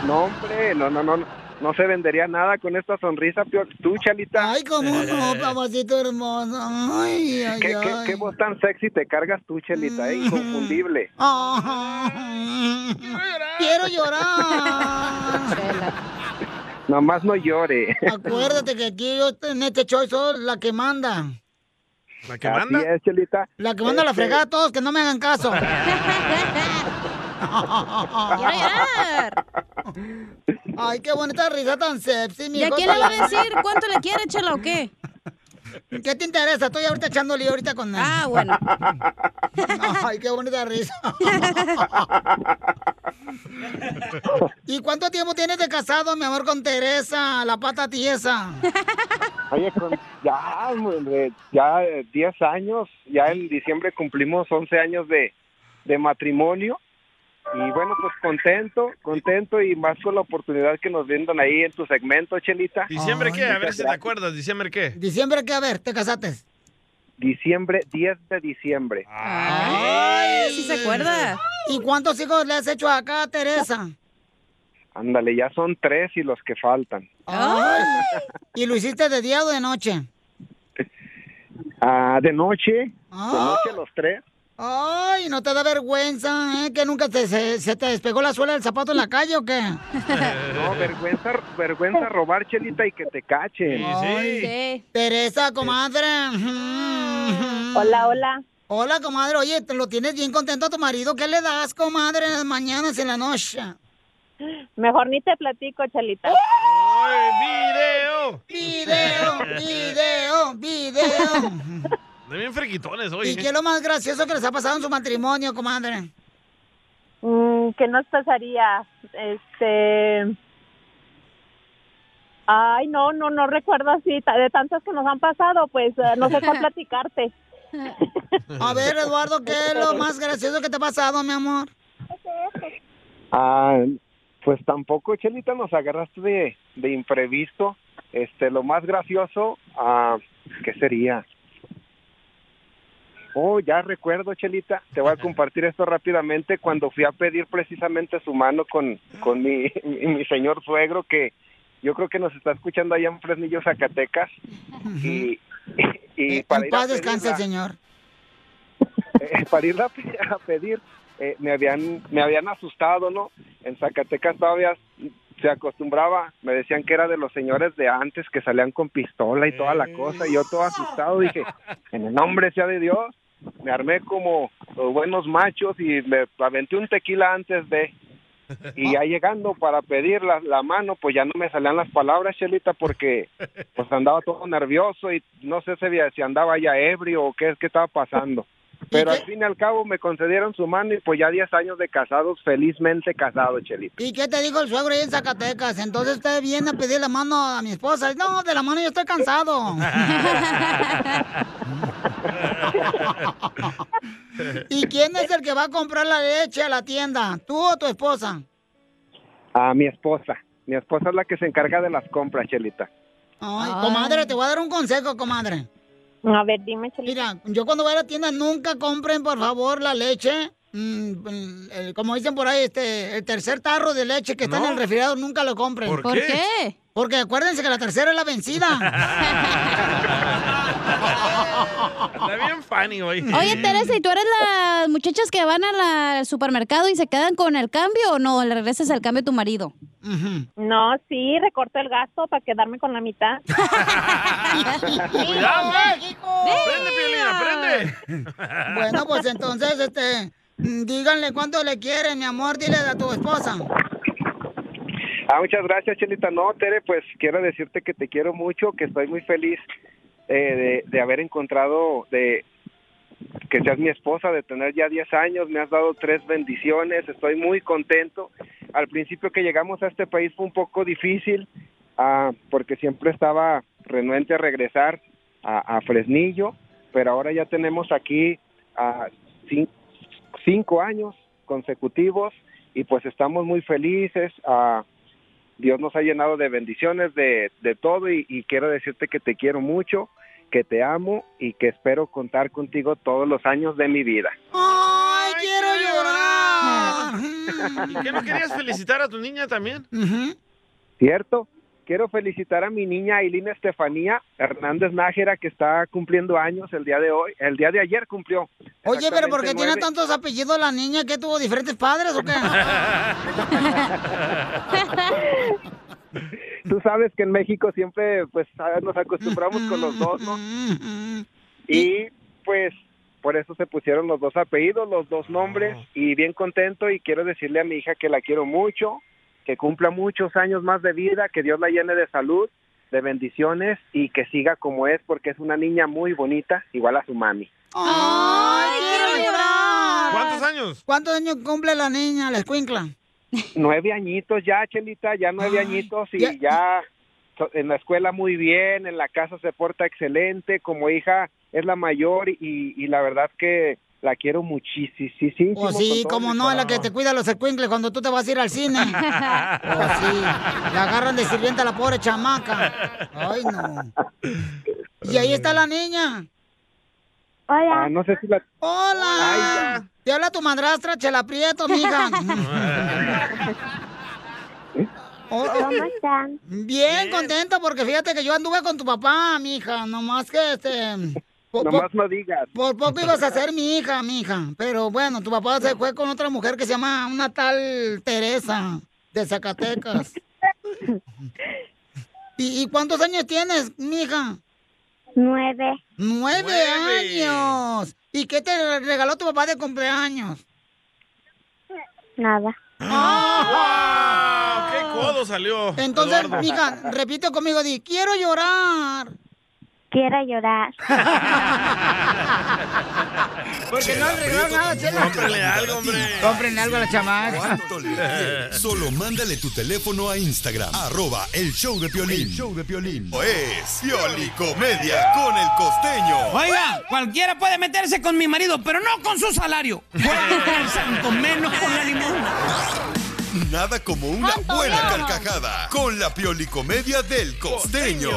Speaker 27: No, hombre, no, no, no, no, se vendería nada con esta sonrisa, tú, Chelita.
Speaker 2: Ay, cómo no, papacito hermoso. Ay, ay,
Speaker 27: ¿Qué, qué,
Speaker 2: ay.
Speaker 27: qué voz tan sexy te cargas tú, Chelita, eh? Inconfundible.
Speaker 2: Ay, Quiero llorar.
Speaker 27: Nomás no llore.
Speaker 2: Acuérdate que aquí yo en este show soy la que manda.
Speaker 4: ¿La
Speaker 27: que manda? Así es, Chelita.
Speaker 2: La que manda la
Speaker 27: Este-
Speaker 2: fregada a todos, que no me hagan caso. Ay, qué bonita risa tan sepsi, mi
Speaker 9: ¿Y a quién le va a decir cuánto le quiere, chela, o qué?
Speaker 2: ¿Qué te interesa? Estoy ahorita echando lío ahorita con él.
Speaker 9: Ah, bueno.
Speaker 2: Ay, qué bonita risa. ¿Y cuánto tiempo tienes de casado, mi amor, con Teresa, la pata tiesa?
Speaker 27: Oye, con- ya, hombre, ya eh, 10 años, ya en diciembre cumplimos 11 años de, de matrimonio. Y bueno, pues contento, contento y más con la oportunidad que nos brindan ahí en tu segmento, Chelita.
Speaker 4: ¿Diciembre qué? A ver si te acuerdas. ¿Diciembre qué?
Speaker 2: Diciembre, ¿qué? A ver, ¿te casaste?
Speaker 27: Diciembre, 10 de diciembre.
Speaker 2: Ay,
Speaker 9: sí se acuerda.
Speaker 2: ¿Y cuántos hijos le has hecho acá a Teresa?
Speaker 27: Ándale, ya son tres y los que faltan.
Speaker 2: Ay. ¿Y lo hiciste de día o de noche?
Speaker 27: Ah, de noche, de noche los tres.
Speaker 2: Ay, ¿no te da vergüenza, eh? ¿Que nunca te, se, se te despegó la suela del zapato en la calle o qué?
Speaker 27: No, vergüenza, vergüenza robar, Chelita, y que te cachen.
Speaker 2: Ay, Teresa, comadre.
Speaker 17: Hola, hola.
Speaker 2: Hola, comadre. Oye, ¿te lo tienes bien contento a tu marido? ¿Qué le das, comadre, en las mañanas y en la noche?
Speaker 17: Mejor ni te platico, Chelita.
Speaker 4: ¡Video!
Speaker 2: ¡Video! ¡Video! ¡Video!
Speaker 4: De bien frequitones hoy.
Speaker 2: ¿Y qué es lo más gracioso que les ha pasado en su matrimonio, comadre?
Speaker 17: Mm, ¿Qué nos pasaría? Este... Ay, no, no, no recuerdo así. De tantas que nos han pasado, pues eh, no sé cuál platicarte.
Speaker 2: A ver, Eduardo, ¿qué es lo más gracioso que te ha pasado, mi amor?
Speaker 27: Ah, pues tampoco, Chelita, nos agarraste de, de imprevisto. Este, lo más gracioso, ah, ¿qué sería? Oh, ya recuerdo, Chelita. Te voy a compartir esto rápidamente. Cuando fui a pedir precisamente su mano con, con mi, mi, mi señor suegro, que yo creo que nos está escuchando allá en Fresnillo, Zacatecas. Y, y para
Speaker 2: En
Speaker 27: ir a
Speaker 2: paz descanse el señor.
Speaker 27: eh, para ir a, a pedir, eh, me habían me habían asustado, ¿no? En Zacatecas todavía se acostumbraba, me decían que era de los señores de antes que salían con pistola y toda la cosa, y yo todo asustado dije, en el nombre sea de Dios, me armé como los buenos machos y me aventé un tequila antes de... Y ya llegando para pedir la, la mano, pues ya no me salían las palabras, Chelita, porque pues andaba todo nervioso y no sé si, si andaba ya ebrio o qué, qué estaba pasando. Pero al fin y al cabo me concedieron su mano y pues ya 10 años de casados, felizmente casados, Chelita.
Speaker 2: ¿Y qué te dijo el suegro ahí en Zacatecas? Entonces usted viene a pedir la mano a mi esposa. No, de la mano yo estoy cansado. ¿Y quién es el que va a comprar la leche a la tienda? ¿Tú o tu esposa?
Speaker 27: A mi esposa. Mi esposa es la que se encarga de las compras, Chelita.
Speaker 2: Ay, comadre, te voy a dar un consejo, comadre.
Speaker 17: A ver, dime,
Speaker 2: Mira, yo cuando voy a la tienda nunca compren, por favor, la leche. mm, el- como dicen por ahí, este, el tercer tarro de leche que está en el refrigerador, nunca lo compren.
Speaker 4: ¿Por ¿Por qué? qué?
Speaker 2: Porque acuérdense que la tercera es la vencida.
Speaker 4: Está bien funny hoy.
Speaker 9: Oye, Teresa, ¿y tú eres las muchachas que van al supermercado y se quedan con el cambio o no? ¿Le regresas el cambio a tu marido?
Speaker 17: No, sí, recorto el gasto para quedarme con la mitad.
Speaker 4: ¡Cuidado, eh! ¡Aprende, Piolín, aprende!
Speaker 2: Bueno, pues entonces, este, díganle cuánto le quieren, mi amor, dile a tu esposa.
Speaker 27: Ah, muchas gracias, Chelita. No, Tere, pues quiero decirte que te quiero mucho, que estoy muy feliz eh, de, de haber encontrado, de que seas mi esposa, de tener ya 10 años, me has dado tres bendiciones, estoy muy contento. Al principio que llegamos a este país fue un poco difícil, ah, porque siempre estaba renuente a regresar a, a Fresnillo, pero ahora ya tenemos aquí ah, cin- cinco años consecutivos y pues estamos muy felices. ah, Dios nos ha llenado de bendiciones, de, de todo y quiero decirte que te quiero mucho, que te amo y que espero contar contigo todos los años de mi vida.
Speaker 2: ¡Ay, quiero llorar!
Speaker 4: ¿Y qué no querías felicitar a tu niña también?
Speaker 27: ¿Cierto? Quiero felicitar a mi niña Aileen Estefanía Hernández Nájera que está cumpliendo años el día de hoy, el día de ayer cumplió.
Speaker 2: Oye, pero ¿por qué tiene tantos apellidos la niña? ¿Que tuvo diferentes padres o qué?
Speaker 27: Tú sabes que en México siempre pues a- nos acostumbramos con los dos, ¿no? Y pues por eso se pusieron los dos apellidos, los dos nombres y bien contento y quiero decirle a mi hija que la quiero mucho, que cumpla muchos años más de vida, que Dios la llene de salud, de bendiciones y que siga como es porque es una niña muy bonita, igual a su mami.
Speaker 2: ¡Ay, quiero llorar!
Speaker 4: ¿Cuántos años?
Speaker 2: ¿Cuántos años cumple la niña, la escuincla?
Speaker 27: Nueve añitos ya, Chelita, ya nueve añitos y
Speaker 2: ya-
Speaker 27: en la escuela muy bien, en la casa se porta excelente, como hija es la mayor y, y la verdad que la quiero muchísimo.
Speaker 2: O Oh, sí, como no, es la que te cuida los escuincles cuando tú te vas a ir al cine. O sí, la agarran de sirvienta a la pobre chamaca. Ay, no. Y ahí está la niña.
Speaker 27: Hola. Ah, no sé si la...
Speaker 2: ¡Hola! Te habla tu madrastra, Chela Prieto, mija. ¿Cómo
Speaker 3: están?
Speaker 2: Bien, contento porque fíjate que yo anduve con tu papá, mija, nomás que este... po- po-
Speaker 27: Nomás no digas.
Speaker 2: Por poco ibas a ser mi hija, mi hija. Pero bueno, tu papá se fue con otra mujer que se llama una tal Teresa de Zacatecas. ¿Y, y cuántos años tienes, mija?
Speaker 3: Nueve.
Speaker 2: ¡Nueve, años! ¿Y qué te regaló tu papá de cumpleaños?
Speaker 3: Nada.
Speaker 4: ¡Wow! ¡Qué codo salió!
Speaker 2: Entonces,
Speaker 4: Eduardo.
Speaker 2: mija, repite conmigo, di, quiero llorar.
Speaker 3: Quiero llorar.
Speaker 2: Porque no regalaron nada, Chela.
Speaker 4: Cómprenle algo, hombre.
Speaker 2: Cómprenle algo a la chamaca.
Speaker 5: ¿Cuánto le quieres? Solo mándale tu teléfono a Instagram, arroba el show de Piolín. El show de Piolín. Es Piolicomedia con el costeño.
Speaker 19: Oiga, cualquiera puede meterse con mi marido, pero no con su salario. Santo, menos con la limosna.
Speaker 5: Nada como una buena carcajada con la Piolicomedia del costeño.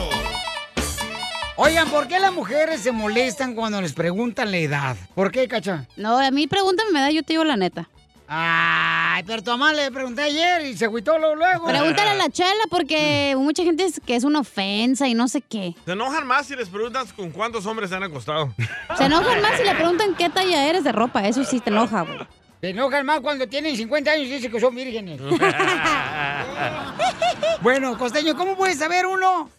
Speaker 2: Oigan, ¿por qué las mujeres se molestan cuando les preguntan la edad? ¿Por qué, cacha?
Speaker 9: No, a mí pregúntame, me da, yo te digo la neta.
Speaker 2: Ay, pero tu mamá le pregunté ayer y se agüitó luego.
Speaker 9: Pregúntale a la chela porque mucha gente dice que es una ofensa y no sé qué.
Speaker 4: Se enojan más si les preguntas con cuántos hombres se han acostado.
Speaker 9: Se enojan más si le preguntan qué talla eres de ropa. Eso sí te enoja, güey.
Speaker 2: Se enojan más cuando tienen 50 años y dicen que son vírgenes. bueno, costeño, ¿cómo puede saber uno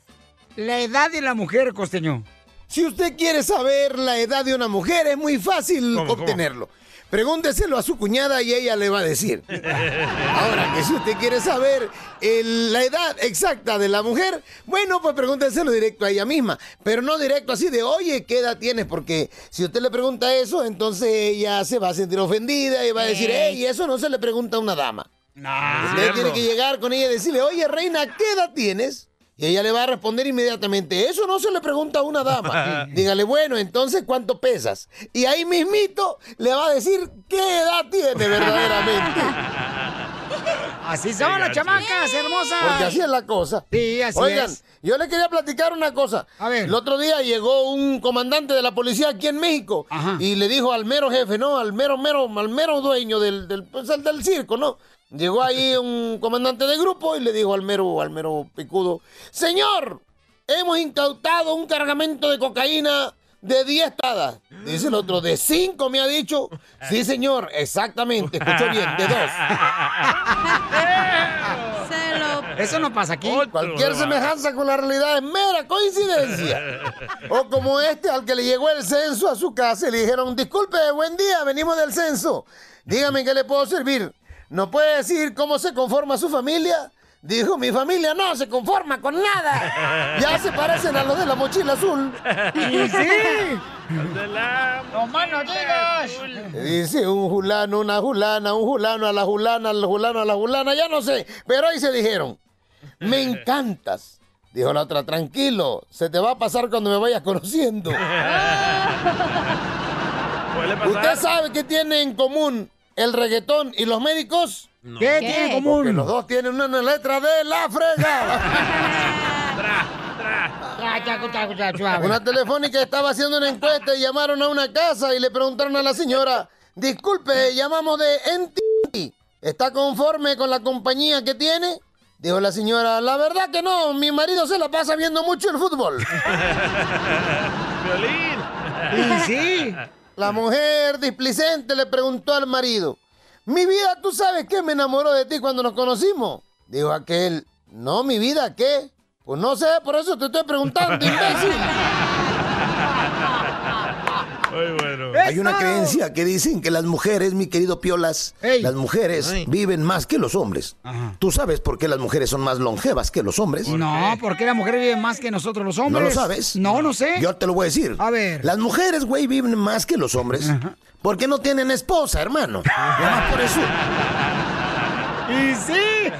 Speaker 2: la edad de la mujer, costeño?
Speaker 28: Si usted quiere saber la edad de una mujer, es muy fácil
Speaker 2: ¿Cómo, cómo?
Speaker 28: obtenerlo. Pregúnteselo a su cuñada y ella le va a decir. Ahora que si usted quiere saber el- la edad exacta de la mujer, bueno, pues pregúnteselo directo a ella misma. Pero no directo así de, oye, ¿qué edad tienes? Porque si usted le pregunta eso, entonces ella se va a sentir ofendida y va a decir,
Speaker 2: Ey.
Speaker 28: hey, eso no se le pregunta a una dama. Usted
Speaker 2: cierto.
Speaker 28: tiene que llegar con ella y decirle, oye, reina, ¿qué edad tienes? Y ella le va a responder inmediatamente, eso no se le pregunta a una dama. Dígale, bueno, entonces, ¿cuánto pesas? Y ahí mismito le va a decir qué edad tiene verdaderamente.
Speaker 2: Así son las chamacas, hermosas.
Speaker 28: Porque así es la cosa.
Speaker 2: Sí, así
Speaker 28: Oigan,
Speaker 2: es.
Speaker 28: yo le quería platicar una cosa.
Speaker 2: A ver.
Speaker 28: El otro día llegó un comandante de la policía aquí en México y le dijo al mero jefe, ¿no? Al mero, mero, al mero dueño del, del, pues, el del circo, ¿no? Llegó ahí un comandante de grupo y le dijo al mero, al mero picudo, Señor, hemos incautado un cargamento de cocaína de 10 tadas. Dice el otro, de 5 me ha dicho. Sí, señor, exactamente, escuchó bien, de 2.
Speaker 2: Eso no pasa aquí.
Speaker 28: Cualquier semejanza con la realidad es mera coincidencia. O como este al que le llegó el censo a su casa y le dijeron, disculpe, buen día, venimos del censo. Dígame en qué le puedo servir. ¿No puede decir cómo se conforma su familia? Dijo, mi familia no se conforma con nada. Ya se parecen a los de la mochila azul.
Speaker 2: Y sí.
Speaker 4: De la...
Speaker 2: ¡No más no digas!
Speaker 28: Dice un fulano, una fulana, un fulano a la fulana, al fulano a la fulana, ya no sé. Pero ahí se dijeron, me encantas. Dijo la otra, tranquilo, se te va a pasar cuando me vayas conociendo.
Speaker 4: Puede pasar.
Speaker 28: ¿Usted sabe qué tiene en común el reggaetón y los médicos?
Speaker 2: ¿Qué, tiene en común?
Speaker 28: Que los dos tienen una letra de la frega. Una telefónica estaba haciendo una encuesta y llamaron a una casa y le preguntaron a la señora, disculpe, llamamos de NT, ¿está conforme con la compañía que tiene? Dijo la señora, la verdad que no, mi marido se la pasa viendo mucho el fútbol.
Speaker 4: Violín.
Speaker 28: Y sí. La mujer displicente le preguntó al marido, mi vida, ¿tú sabes qué me enamoró de ti cuando nos conocimos? Dijo aquel, no, mi vida, ¿qué? Pues no sé, por eso te estoy preguntando, imbécil.
Speaker 4: Muy bueno.
Speaker 5: Hay una creencia que dicen que las mujeres, mi querido Piolas, las mujeres viven más que los hombres. ¿Tú sabes por qué las mujeres son más longevas que los hombres?
Speaker 2: No, porque la mujer vive más que nosotros los hombres.
Speaker 5: ¿No lo sabes?
Speaker 2: No, no sé.
Speaker 5: Yo te lo voy a decir.
Speaker 2: A ver.
Speaker 5: Las mujeres, güey, viven más que los hombres. Porque no tienen esposa, hermano. Nada más por eso.
Speaker 2: Y sí.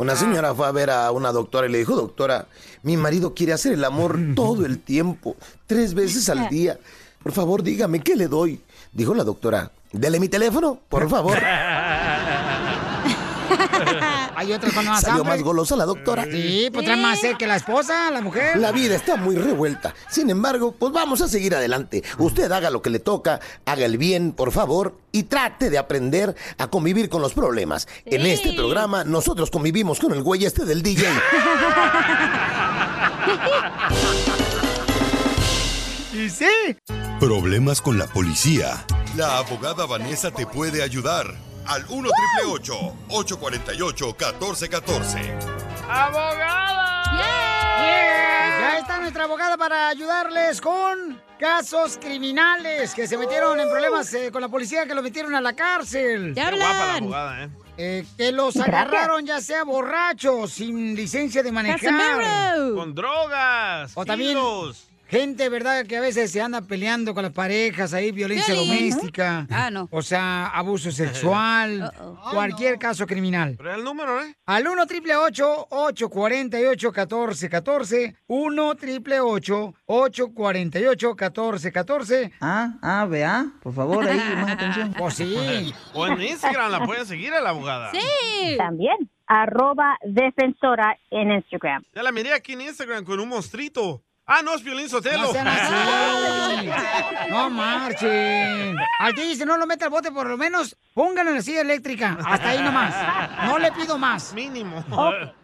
Speaker 5: Una señora fue a ver a una doctora y le dijo, doctora, mi marido quiere hacer el amor todo el tiempo, tres veces al día. Por favor, dígame, ¿qué le doy? Dijo la doctora, dele mi teléfono, por favor.
Speaker 2: Hay otras con más
Speaker 5: ¿Salió
Speaker 2: hambre.
Speaker 5: más golosa la doctora?
Speaker 2: Sí, pues trae más sed que la esposa, la mujer.
Speaker 5: La vida está muy revuelta. Sin embargo, pues vamos a seguir adelante. Usted haga lo que le toca, haga el bien, por favor, y trate de aprender a convivir con los problemas. En este programa, nosotros convivimos con el güey este del DJ.
Speaker 2: Y sí.
Speaker 5: Problemas con la policía. La abogada Vanessa te puede ayudar. Al 1 888 848 1414
Speaker 4: ¡Abogada!
Speaker 2: Ya está nuestra abogada para ayudarles con casos criminales que se metieron en problemas eh, con la policía, que los metieron a la cárcel.
Speaker 4: Qué guapa la abogada, ¿eh?
Speaker 2: Eh, que los agarraron ya sea borrachos, sin licencia de manejar.
Speaker 4: Con drogas.
Speaker 2: O también
Speaker 4: kilos.
Speaker 2: Gente, ¿verdad? Que a veces se anda peleando con las parejas, ahí violencia doméstica.
Speaker 9: Ah, no.
Speaker 2: O sea, abuso sexual, cualquier caso criminal.
Speaker 4: Pero el número, ¿eh?
Speaker 2: Al 1 triple 848 1414 1 triple 848 1414
Speaker 21: Ah, ah, vea, por favor, ahí, más atención.
Speaker 2: Pues sí.
Speaker 4: O en Instagram la pueden seguir a la abogada.
Speaker 9: Sí.
Speaker 29: También. Arroba defensora en Instagram.
Speaker 4: Ya la miré aquí en Instagram con un monstruito. Ah, no, es Violín Sotelo.
Speaker 2: No sean así. No marchen. Al dice no lo meta al bote, por lo menos pónganlo en la silla eléctrica. Hasta ahí nomás. No le pido más.
Speaker 4: Mínimo.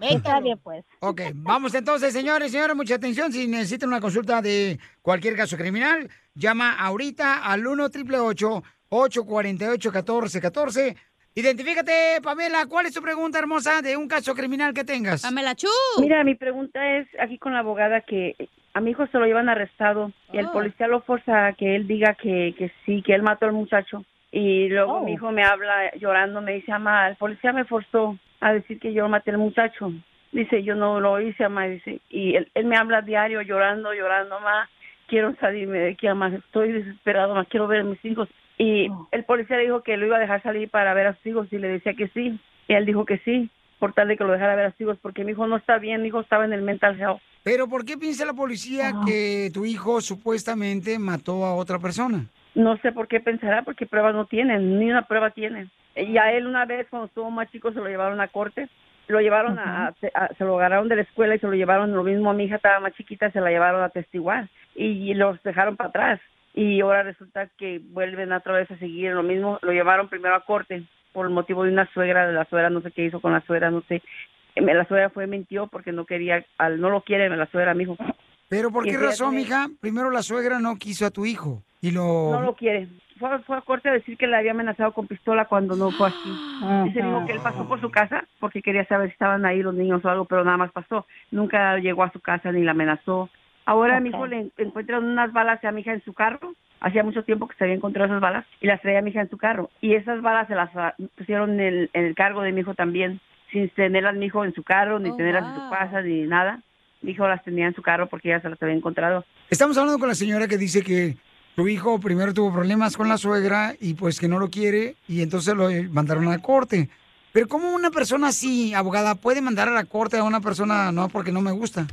Speaker 29: Está bien, pues.
Speaker 2: Ok, vamos entonces, señores, señores, mucha atención. Si necesitan una consulta de cualquier caso criminal, llama ahorita al 1 888 848 1414 Identifícate, Pamela. ¿Cuál es tu pregunta hermosa de un caso criminal que tengas?
Speaker 9: Pamela Chu.
Speaker 17: Mira, mi pregunta es aquí con la abogada que a mi hijo se lo llevan arrestado y el
Speaker 9: Oh.
Speaker 17: policía lo forza a que él diga que, que sí, que él mató al muchacho. Y luego
Speaker 29: Oh.
Speaker 17: mi hijo me habla llorando, me dice, mamá, el policía me forzó a decir que yo maté al muchacho. Dice, yo no lo hice, mamá, dice. Y él, él me habla diario llorando, llorando, mamá, quiero salirme de aquí, mamá, estoy desesperado, mamá, quiero ver a mis hijos. Y el policía le dijo que lo iba a dejar salir para ver a sus hijos y le decía que sí. Y él dijo que sí, por tal de que lo dejara ver a sus hijos, porque mi hijo no está bien, mi hijo estaba en el mental health.
Speaker 2: Pero ¿por qué piensa la policía que tu hijo supuestamente mató a otra persona?
Speaker 17: No sé por qué pensará, porque pruebas no tienen, ni una prueba tienen. Y a él una vez, cuando estuvo más chico, se lo llevaron a corte. Lo llevaron a, a- se lo agarraron de la escuela y se lo llevaron, lo mismo a mi hija estaba más chiquita, se la llevaron a testiguar y los dejaron para atrás. Y ahora resulta que vuelven otra vez a seguir lo mismo. Lo llevaron primero a corte por el motivo de una suegra, de la suegra no sé qué hizo con la suegra, no sé. Eh, La suegra fue mintió porque no quería, al no lo quiere la suegra, mi hijo.
Speaker 2: ¿Pero por
Speaker 17: Y
Speaker 2: qué razón, mija? Primero la suegra no quiso a tu hijo y lo...
Speaker 17: No lo quiere. Fue, fue a corte a decir que le había amenazado con pistola cuando no fue así. Dice dijo que él pasó por su casa porque quería saber si estaban ahí los niños o algo, pero nada más pasó. Nunca llegó a su casa ni la amenazó. Ahora mi hijo le encuentran unas balas a mi hija en su carro. Hacía mucho tiempo que se había encontrado esas balas y las traía mi hija en su carro. Y esas balas se las ah, pusieron en el, en el cargo de mi hijo también, sin tenerlas mi hijo en su carro, ni
Speaker 9: Oh,
Speaker 17: tenerlas en su casa, ni nada. Mi hijo las tenía en su carro porque ya se las había encontrado.
Speaker 2: Estamos hablando con la señora que dice que su hijo primero tuvo problemas con la suegra y pues que no lo quiere y entonces lo mandaron a la corte. Pero ¿cómo una persona así, abogada, puede mandar a la corte a una persona no porque no me gusta?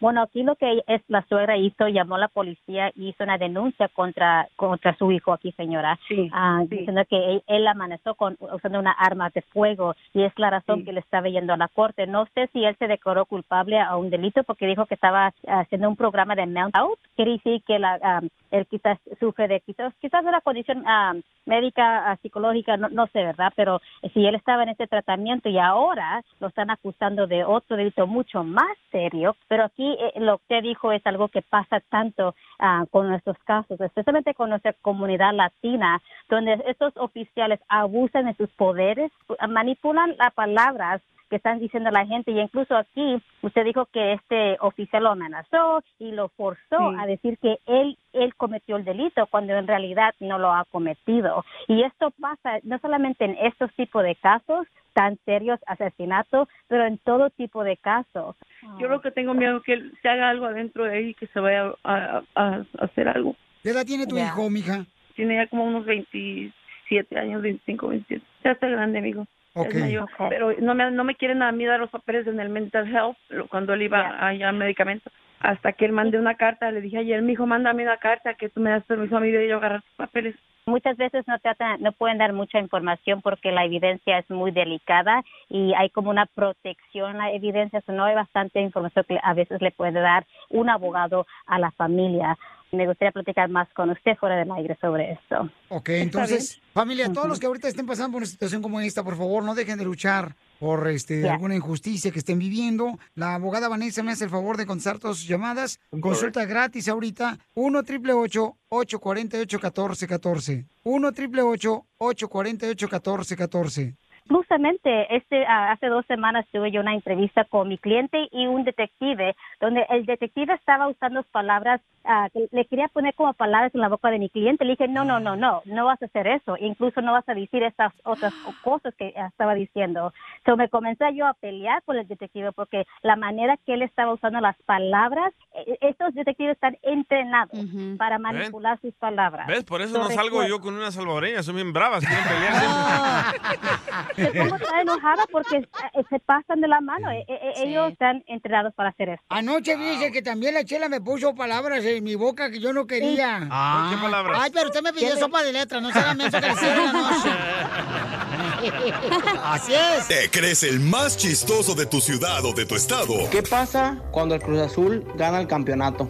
Speaker 29: Bueno, aquí lo que es la suegra hizo, llamó a la policía y hizo una denuncia contra contra su hijo aquí, señora, Ah, diciendo que él, él amenazó con usando una arma de fuego y es la razón que le estaba yendo a la corte. No sé si él se declaró culpable a un delito porque dijo que estaba haciendo un programa de mount out. Quiere decir que la, ah, él quizás sufre de quizás quizás una condición ah, médica, ah, psicológica, no, no sé, ¿verdad? Pero si él estaba en ese tratamiento y ahora lo están acusando de otro delito mucho más serio, pero aquí eh, lo que usted dijo es algo que pasa tanto ah, con nuestros casos, especialmente con nuestra comunidad latina, donde estos oficiales abusan de sus poderes, manipulan las palabras que están diciendo la gente y incluso aquí usted dijo que este oficial lo amenazó y lo forzó
Speaker 17: Sí.
Speaker 29: a decir que él él cometió el delito cuando en realidad no lo ha cometido y esto pasa no solamente en estos tipos de casos tan serios asesinatos pero en todo tipo de casos
Speaker 17: Yo lo que tengo miedo es que él se haga algo adentro de él y que se vaya a, a- a hacer algo.
Speaker 2: ¿Qué edad tiene tu
Speaker 17: Ya.
Speaker 2: hijo, mija?
Speaker 17: Tiene ya como unos 27 años, 25, 27. Ya está grande, amigo. Ya es
Speaker 2: Ok.
Speaker 17: mayor. Pero no me, no me quieren a mí dar los papeles en el mental health cuando él iba allá a medicamentos. Hasta que él mandé una carta, le dije ayer, mi hijo, mándame una carta que tú me das permiso a mí de yo agarrar tus papeles.
Speaker 29: Muchas veces no tratan, no pueden dar mucha información porque la evidencia es muy delicada y hay como una protección a la evidencia, so no hay bastante información que a veces le puede dar un abogado a la familia. Me gustaría platicar más con usted fuera del aire sobre esto.
Speaker 2: Ok, entonces, familia, todos los que ahorita estén pasando por una situación como esta, por favor, no dejen de luchar por este, alguna injusticia que estén viviendo. La abogada Vanessa me hace el favor de contestar todas sus llamadas. Consulta gratis ahorita, 1 888 848 1414 1 888 848 1414
Speaker 29: Justamente, este, ah, hace dos semanas tuve yo una entrevista con mi cliente y un detective, donde el detective estaba usando palabras, ah, que le quería poner como palabras en la boca de mi cliente. Le dije, no, no, no, no, no vas a hacer eso. Incluso no vas a decir estas otras cosas que estaba diciendo. So me comencé yo a pelear con el detective porque la manera que él estaba usando las palabras, eh, estos detectives están entrenados para manipular sus palabras.
Speaker 4: ¿Ves? Por eso
Speaker 29: So,
Speaker 4: no salgo yo con una salvadoreña, son bien bravas, quieren pelear.
Speaker 29: me pongo tan enojada porque eh, se pasan de la mano. Eh, eh, Ellos están entrenados para hacer esto.
Speaker 2: Anoche dice que también la chela me puso palabras en mi boca que yo no quería.
Speaker 4: Ah, ¿qué palabras?
Speaker 2: Ay, pero usted me pidió
Speaker 29: ¿Qué le-
Speaker 2: sopa de letras, no se haga menso que le la noche. Así es.
Speaker 5: ¿Te crees el más chistoso de tu ciudad o de tu estado?
Speaker 21: ¿Qué pasa cuando el Cruz Azul gana el campeonato?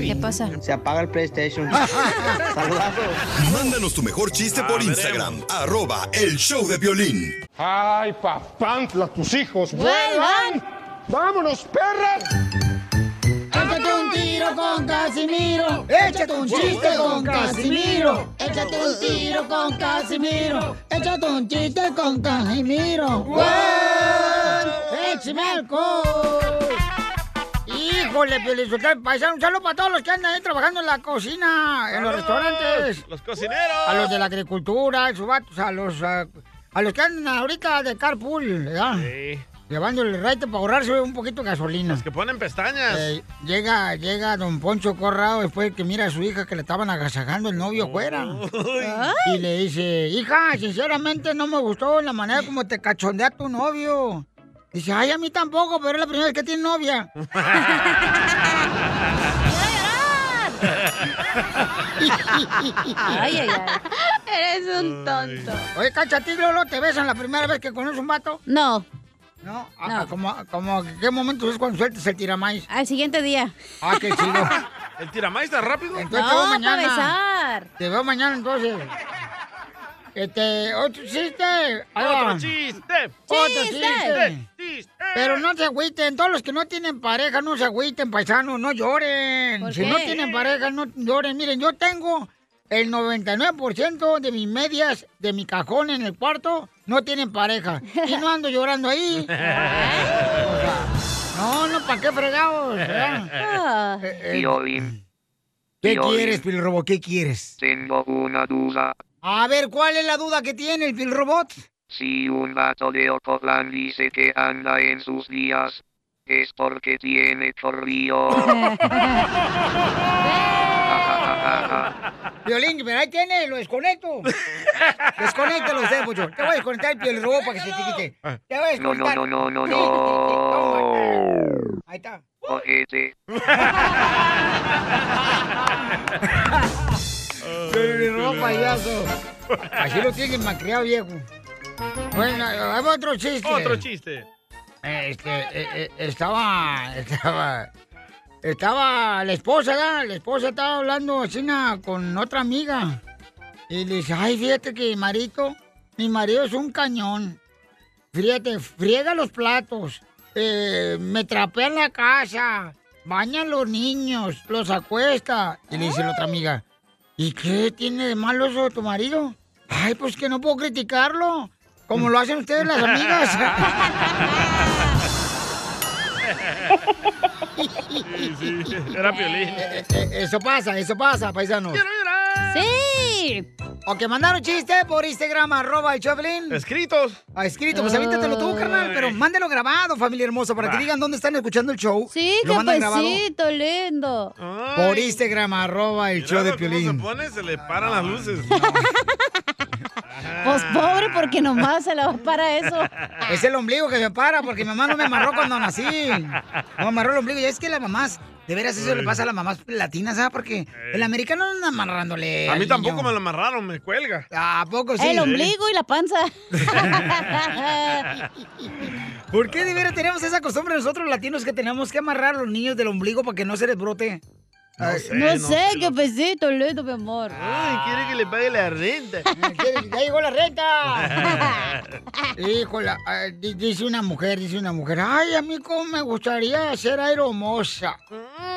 Speaker 9: ¿Qué pasa?
Speaker 21: Se apaga el PlayStation. Saludazos.
Speaker 5: Mándanos tu mejor chiste por Instagram, arroba el show de violín.
Speaker 30: Ay, papantla, tus hijos
Speaker 2: ¡Vuelan!
Speaker 30: ¡Vámonos, perras!
Speaker 2: Échate un tiro con Casimiro. Échate un chiste con Casimiro. Échate un tiro con Casimiro. Échate un chiste con Casimiro. ¡Wow! ¡Échame alcohol! Híjole, Piolizotelo, paisano, un saludo para todos los que andan ahí trabajando en la cocina, en los restaurantes.
Speaker 4: Los cocineros.
Speaker 2: A los de la agricultura, sus vatos, a los, a, a los que andan ahorita de carpool, ¿verdad?
Speaker 4: Sí.
Speaker 2: Llevando el raite para ahorrarse un poquito de gasolina.
Speaker 4: Que ponen pestañas.
Speaker 2: Eh, llega, llega don Poncho Corrado después que mira a su hija que le estaban agasajando el novio afuera. Y le dice, hija, sinceramente no me gustó la manera como te cachondea tu novio. Dice, ay, a mí tampoco, pero es la primera vez que tiene novia.
Speaker 9: Ay, ay, ay. Eres un tonto.
Speaker 2: Oye, Cacha, ¿a ti, Lolo, te besan la primera vez que conoces un vato?
Speaker 9: No.
Speaker 2: ¿No? Ah, ah, como, como, ¿qué momento es cuando sueltas el tiramais?
Speaker 9: Al siguiente día.
Speaker 2: Ah, qué chido.
Speaker 4: ¿El tiramais está rápido?
Speaker 2: Entonces
Speaker 9: No,
Speaker 2: te veo
Speaker 9: para
Speaker 2: mañana.
Speaker 9: besar.
Speaker 2: Te veo mañana entonces. Este, otro chiste. Va.
Speaker 4: Otro chiste.
Speaker 2: Otro
Speaker 9: Chiste.
Speaker 2: chiste. Pero no se agüiten, todos los que no tienen pareja, no se agüiten, paisanos, no lloren.
Speaker 9: ¿Por
Speaker 2: si no tienen pareja, no lloren. Miren, yo tengo el 99% de mis medias de mi cajón en el cuarto, no tienen pareja. Y no ando llorando ahí. Sea, no, no, ¿para qué fregados?
Speaker 9: Ah.
Speaker 2: Eh, eh, ¿Qué quieres, Pilrobo? ¿Qué quieres?
Speaker 31: tengo una duda.
Speaker 2: A ver, ¿cuál es la duda que tiene el Pilrobot?
Speaker 32: Si un vato de Ocotlán dice que anda en sus días, es porque tiene corrío.
Speaker 2: Violín, pero ahí tiene, lo desconecto. Desconéctalo usted, Pocho. Te voy a desconectar el piel robot para que se te quite. Te voy a
Speaker 32: No, no,
Speaker 2: desconectar.
Speaker 32: no, no, no, no.
Speaker 2: Ahí está.
Speaker 32: Ojete.
Speaker 2: Payaso. Así lo tienen malcriado, viejo. Bueno, hay otro chiste.
Speaker 4: Otro chiste.
Speaker 2: Este, eh, eh, estaba, estaba, estaba la esposa, ¿verdad? La esposa estaba hablando así con otra amiga. Y le dice, ay, fíjate que mi marido, mi marido es un cañón. Fíjate, friega los platos, eh, me trapea en la casa, baña a los niños, los acuesta. Y le dice la otra amiga, ¿y qué tiene de malo eso tu marido? Ay, pues que no puedo criticarlo, como lo hacen ustedes las amigas.
Speaker 4: Sí, sí, era Piolín.
Speaker 2: Eh, eh, Eso pasa, eso pasa, paisanos.
Speaker 9: ¡Sí!
Speaker 2: O que mandaron chiste por Instagram, arroba el Choplin.
Speaker 4: Escritos.
Speaker 2: Ah, escrito, pues avíntatelo tú, carnal, pero mándalo grabado, familia hermosa, para que
Speaker 4: Va.
Speaker 2: digan dónde están escuchando el show.
Speaker 9: Sí,
Speaker 2: Lo
Speaker 9: qué
Speaker 2: mandan grabado
Speaker 9: pesito, lindo.
Speaker 2: por Instagram, arroba el show de
Speaker 4: ¿Cómo se
Speaker 2: Piolín.
Speaker 4: pone? Se le paran las luces.
Speaker 9: Pues pobre, porque nomás se le va para eso.
Speaker 2: Es el ombligo que me para, porque mi mamá no me amarró cuando nací. No me amarró el ombligo. Y es que las mamás, de veras eso le pasa a las mamás latinas, ¿sabes? Porque el americano no anda amarrándole.
Speaker 4: A mí tampoco
Speaker 2: niño.
Speaker 4: me lo amarraron, me cuelga.
Speaker 2: ¿A poco sí?
Speaker 9: El ombligo y la panza.
Speaker 2: ¿Por qué de veras tenemos esa costumbre nosotros latinos que tenemos que amarrar a los niños del ombligo para que no se les brote?
Speaker 9: No sé, qué pesito, lindo, mi amor.
Speaker 4: Ay, quiere que le pague la renta.
Speaker 2: ¡Ya llegó la renta! Híjole, di- dice una mujer, dice una mujer, ay, a mí cómo me gustaría ser aeromosa.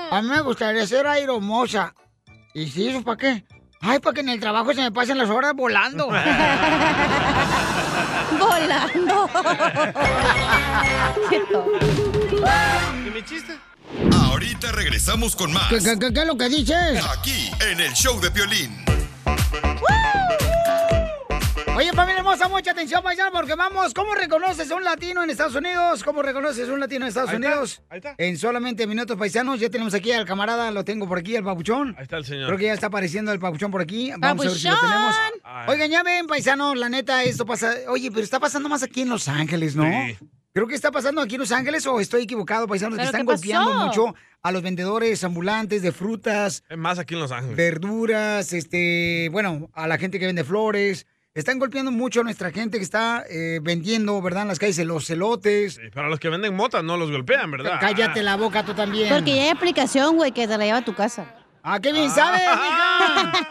Speaker 2: A mí me gustaría ser aeromosa. ¿Y si eso para qué? Ay, para que en el trabajo se me pasen las horas volando.
Speaker 9: Volando.
Speaker 4: ¿Y mi chiste?
Speaker 5: Ahorita regresamos con más.
Speaker 2: ¿Qué, qué- qué- qué es lo que dices?
Speaker 5: Aquí, en el show de Piolín.
Speaker 2: Oye, familia hermosa, mucha atención, paisano, porque vamos, ¿cómo reconoces a un latino en Estados Unidos? ¿Cómo reconoces a un latino en Estados
Speaker 4: Ahí está,
Speaker 2: Unidos?
Speaker 4: ahí está.
Speaker 2: En solamente minutos, paisanos, ya tenemos aquí al camarada, lo tengo por aquí, al papuchón.
Speaker 4: Ahí está el señor.
Speaker 2: Creo que ya está apareciendo el papuchón por aquí. Vamos a ver si lo
Speaker 9: ¡Papuchón!
Speaker 2: tenemos.
Speaker 4: Ay.
Speaker 2: Oigan, ya ven, paisanos, la neta, esto pasa. Oye, pero está pasando más aquí en Los Ángeles, ¿no?
Speaker 4: Sí.
Speaker 2: Creo que está pasando aquí en Los Ángeles o estoy equivocado, paisanos, que
Speaker 9: ¿Pero
Speaker 2: están golpeando mucho a los vendedores ambulantes de frutas,
Speaker 4: Es más aquí en Los Ángeles.
Speaker 2: verduras, este, bueno, a la gente que vende flores. Están golpeando mucho a nuestra gente que está eh, vendiendo, ¿verdad? En las calles los celotes.
Speaker 4: Sí, Para los que venden motas no los golpean, ¿verdad?
Speaker 2: Cállate la boca tú también.
Speaker 9: Porque ya hay aplicación, güey, que te la lleva a tu casa.
Speaker 2: Ah, qué bien sabes, mija.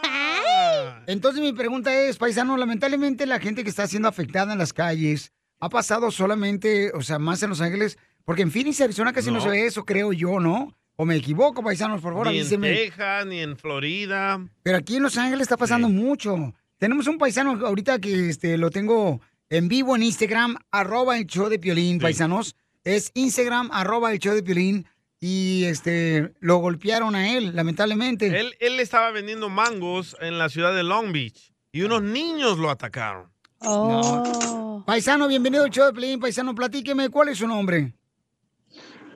Speaker 2: Entonces mi pregunta es, paisano, lamentablemente la gente que está siendo afectada en las calles ha pasado solamente, o sea, más en Los Ángeles, porque en Phoenix, Arizona casi no,
Speaker 4: No.
Speaker 2: se ve eso, creo yo, ¿no? O me equivoco, paisanos, por favor,
Speaker 4: Ni en. Texas, ni en Florida.
Speaker 2: Pero aquí en Los Ángeles está pasando mucho. Tenemos un paisano ahorita que este, lo tengo en vivo en Instagram, arroba el show de Piolín, paisanos. Es Instagram, arroba el show de Piolín. Y este, lo golpearon a él, lamentablemente.
Speaker 4: Él, él estaba vendiendo mangos en la ciudad de Long Beach y unos niños lo atacaron.
Speaker 9: Oh.
Speaker 2: Paisano, bienvenido al show de Piolín. Paisano, platíqueme, ¿cuál es su nombre?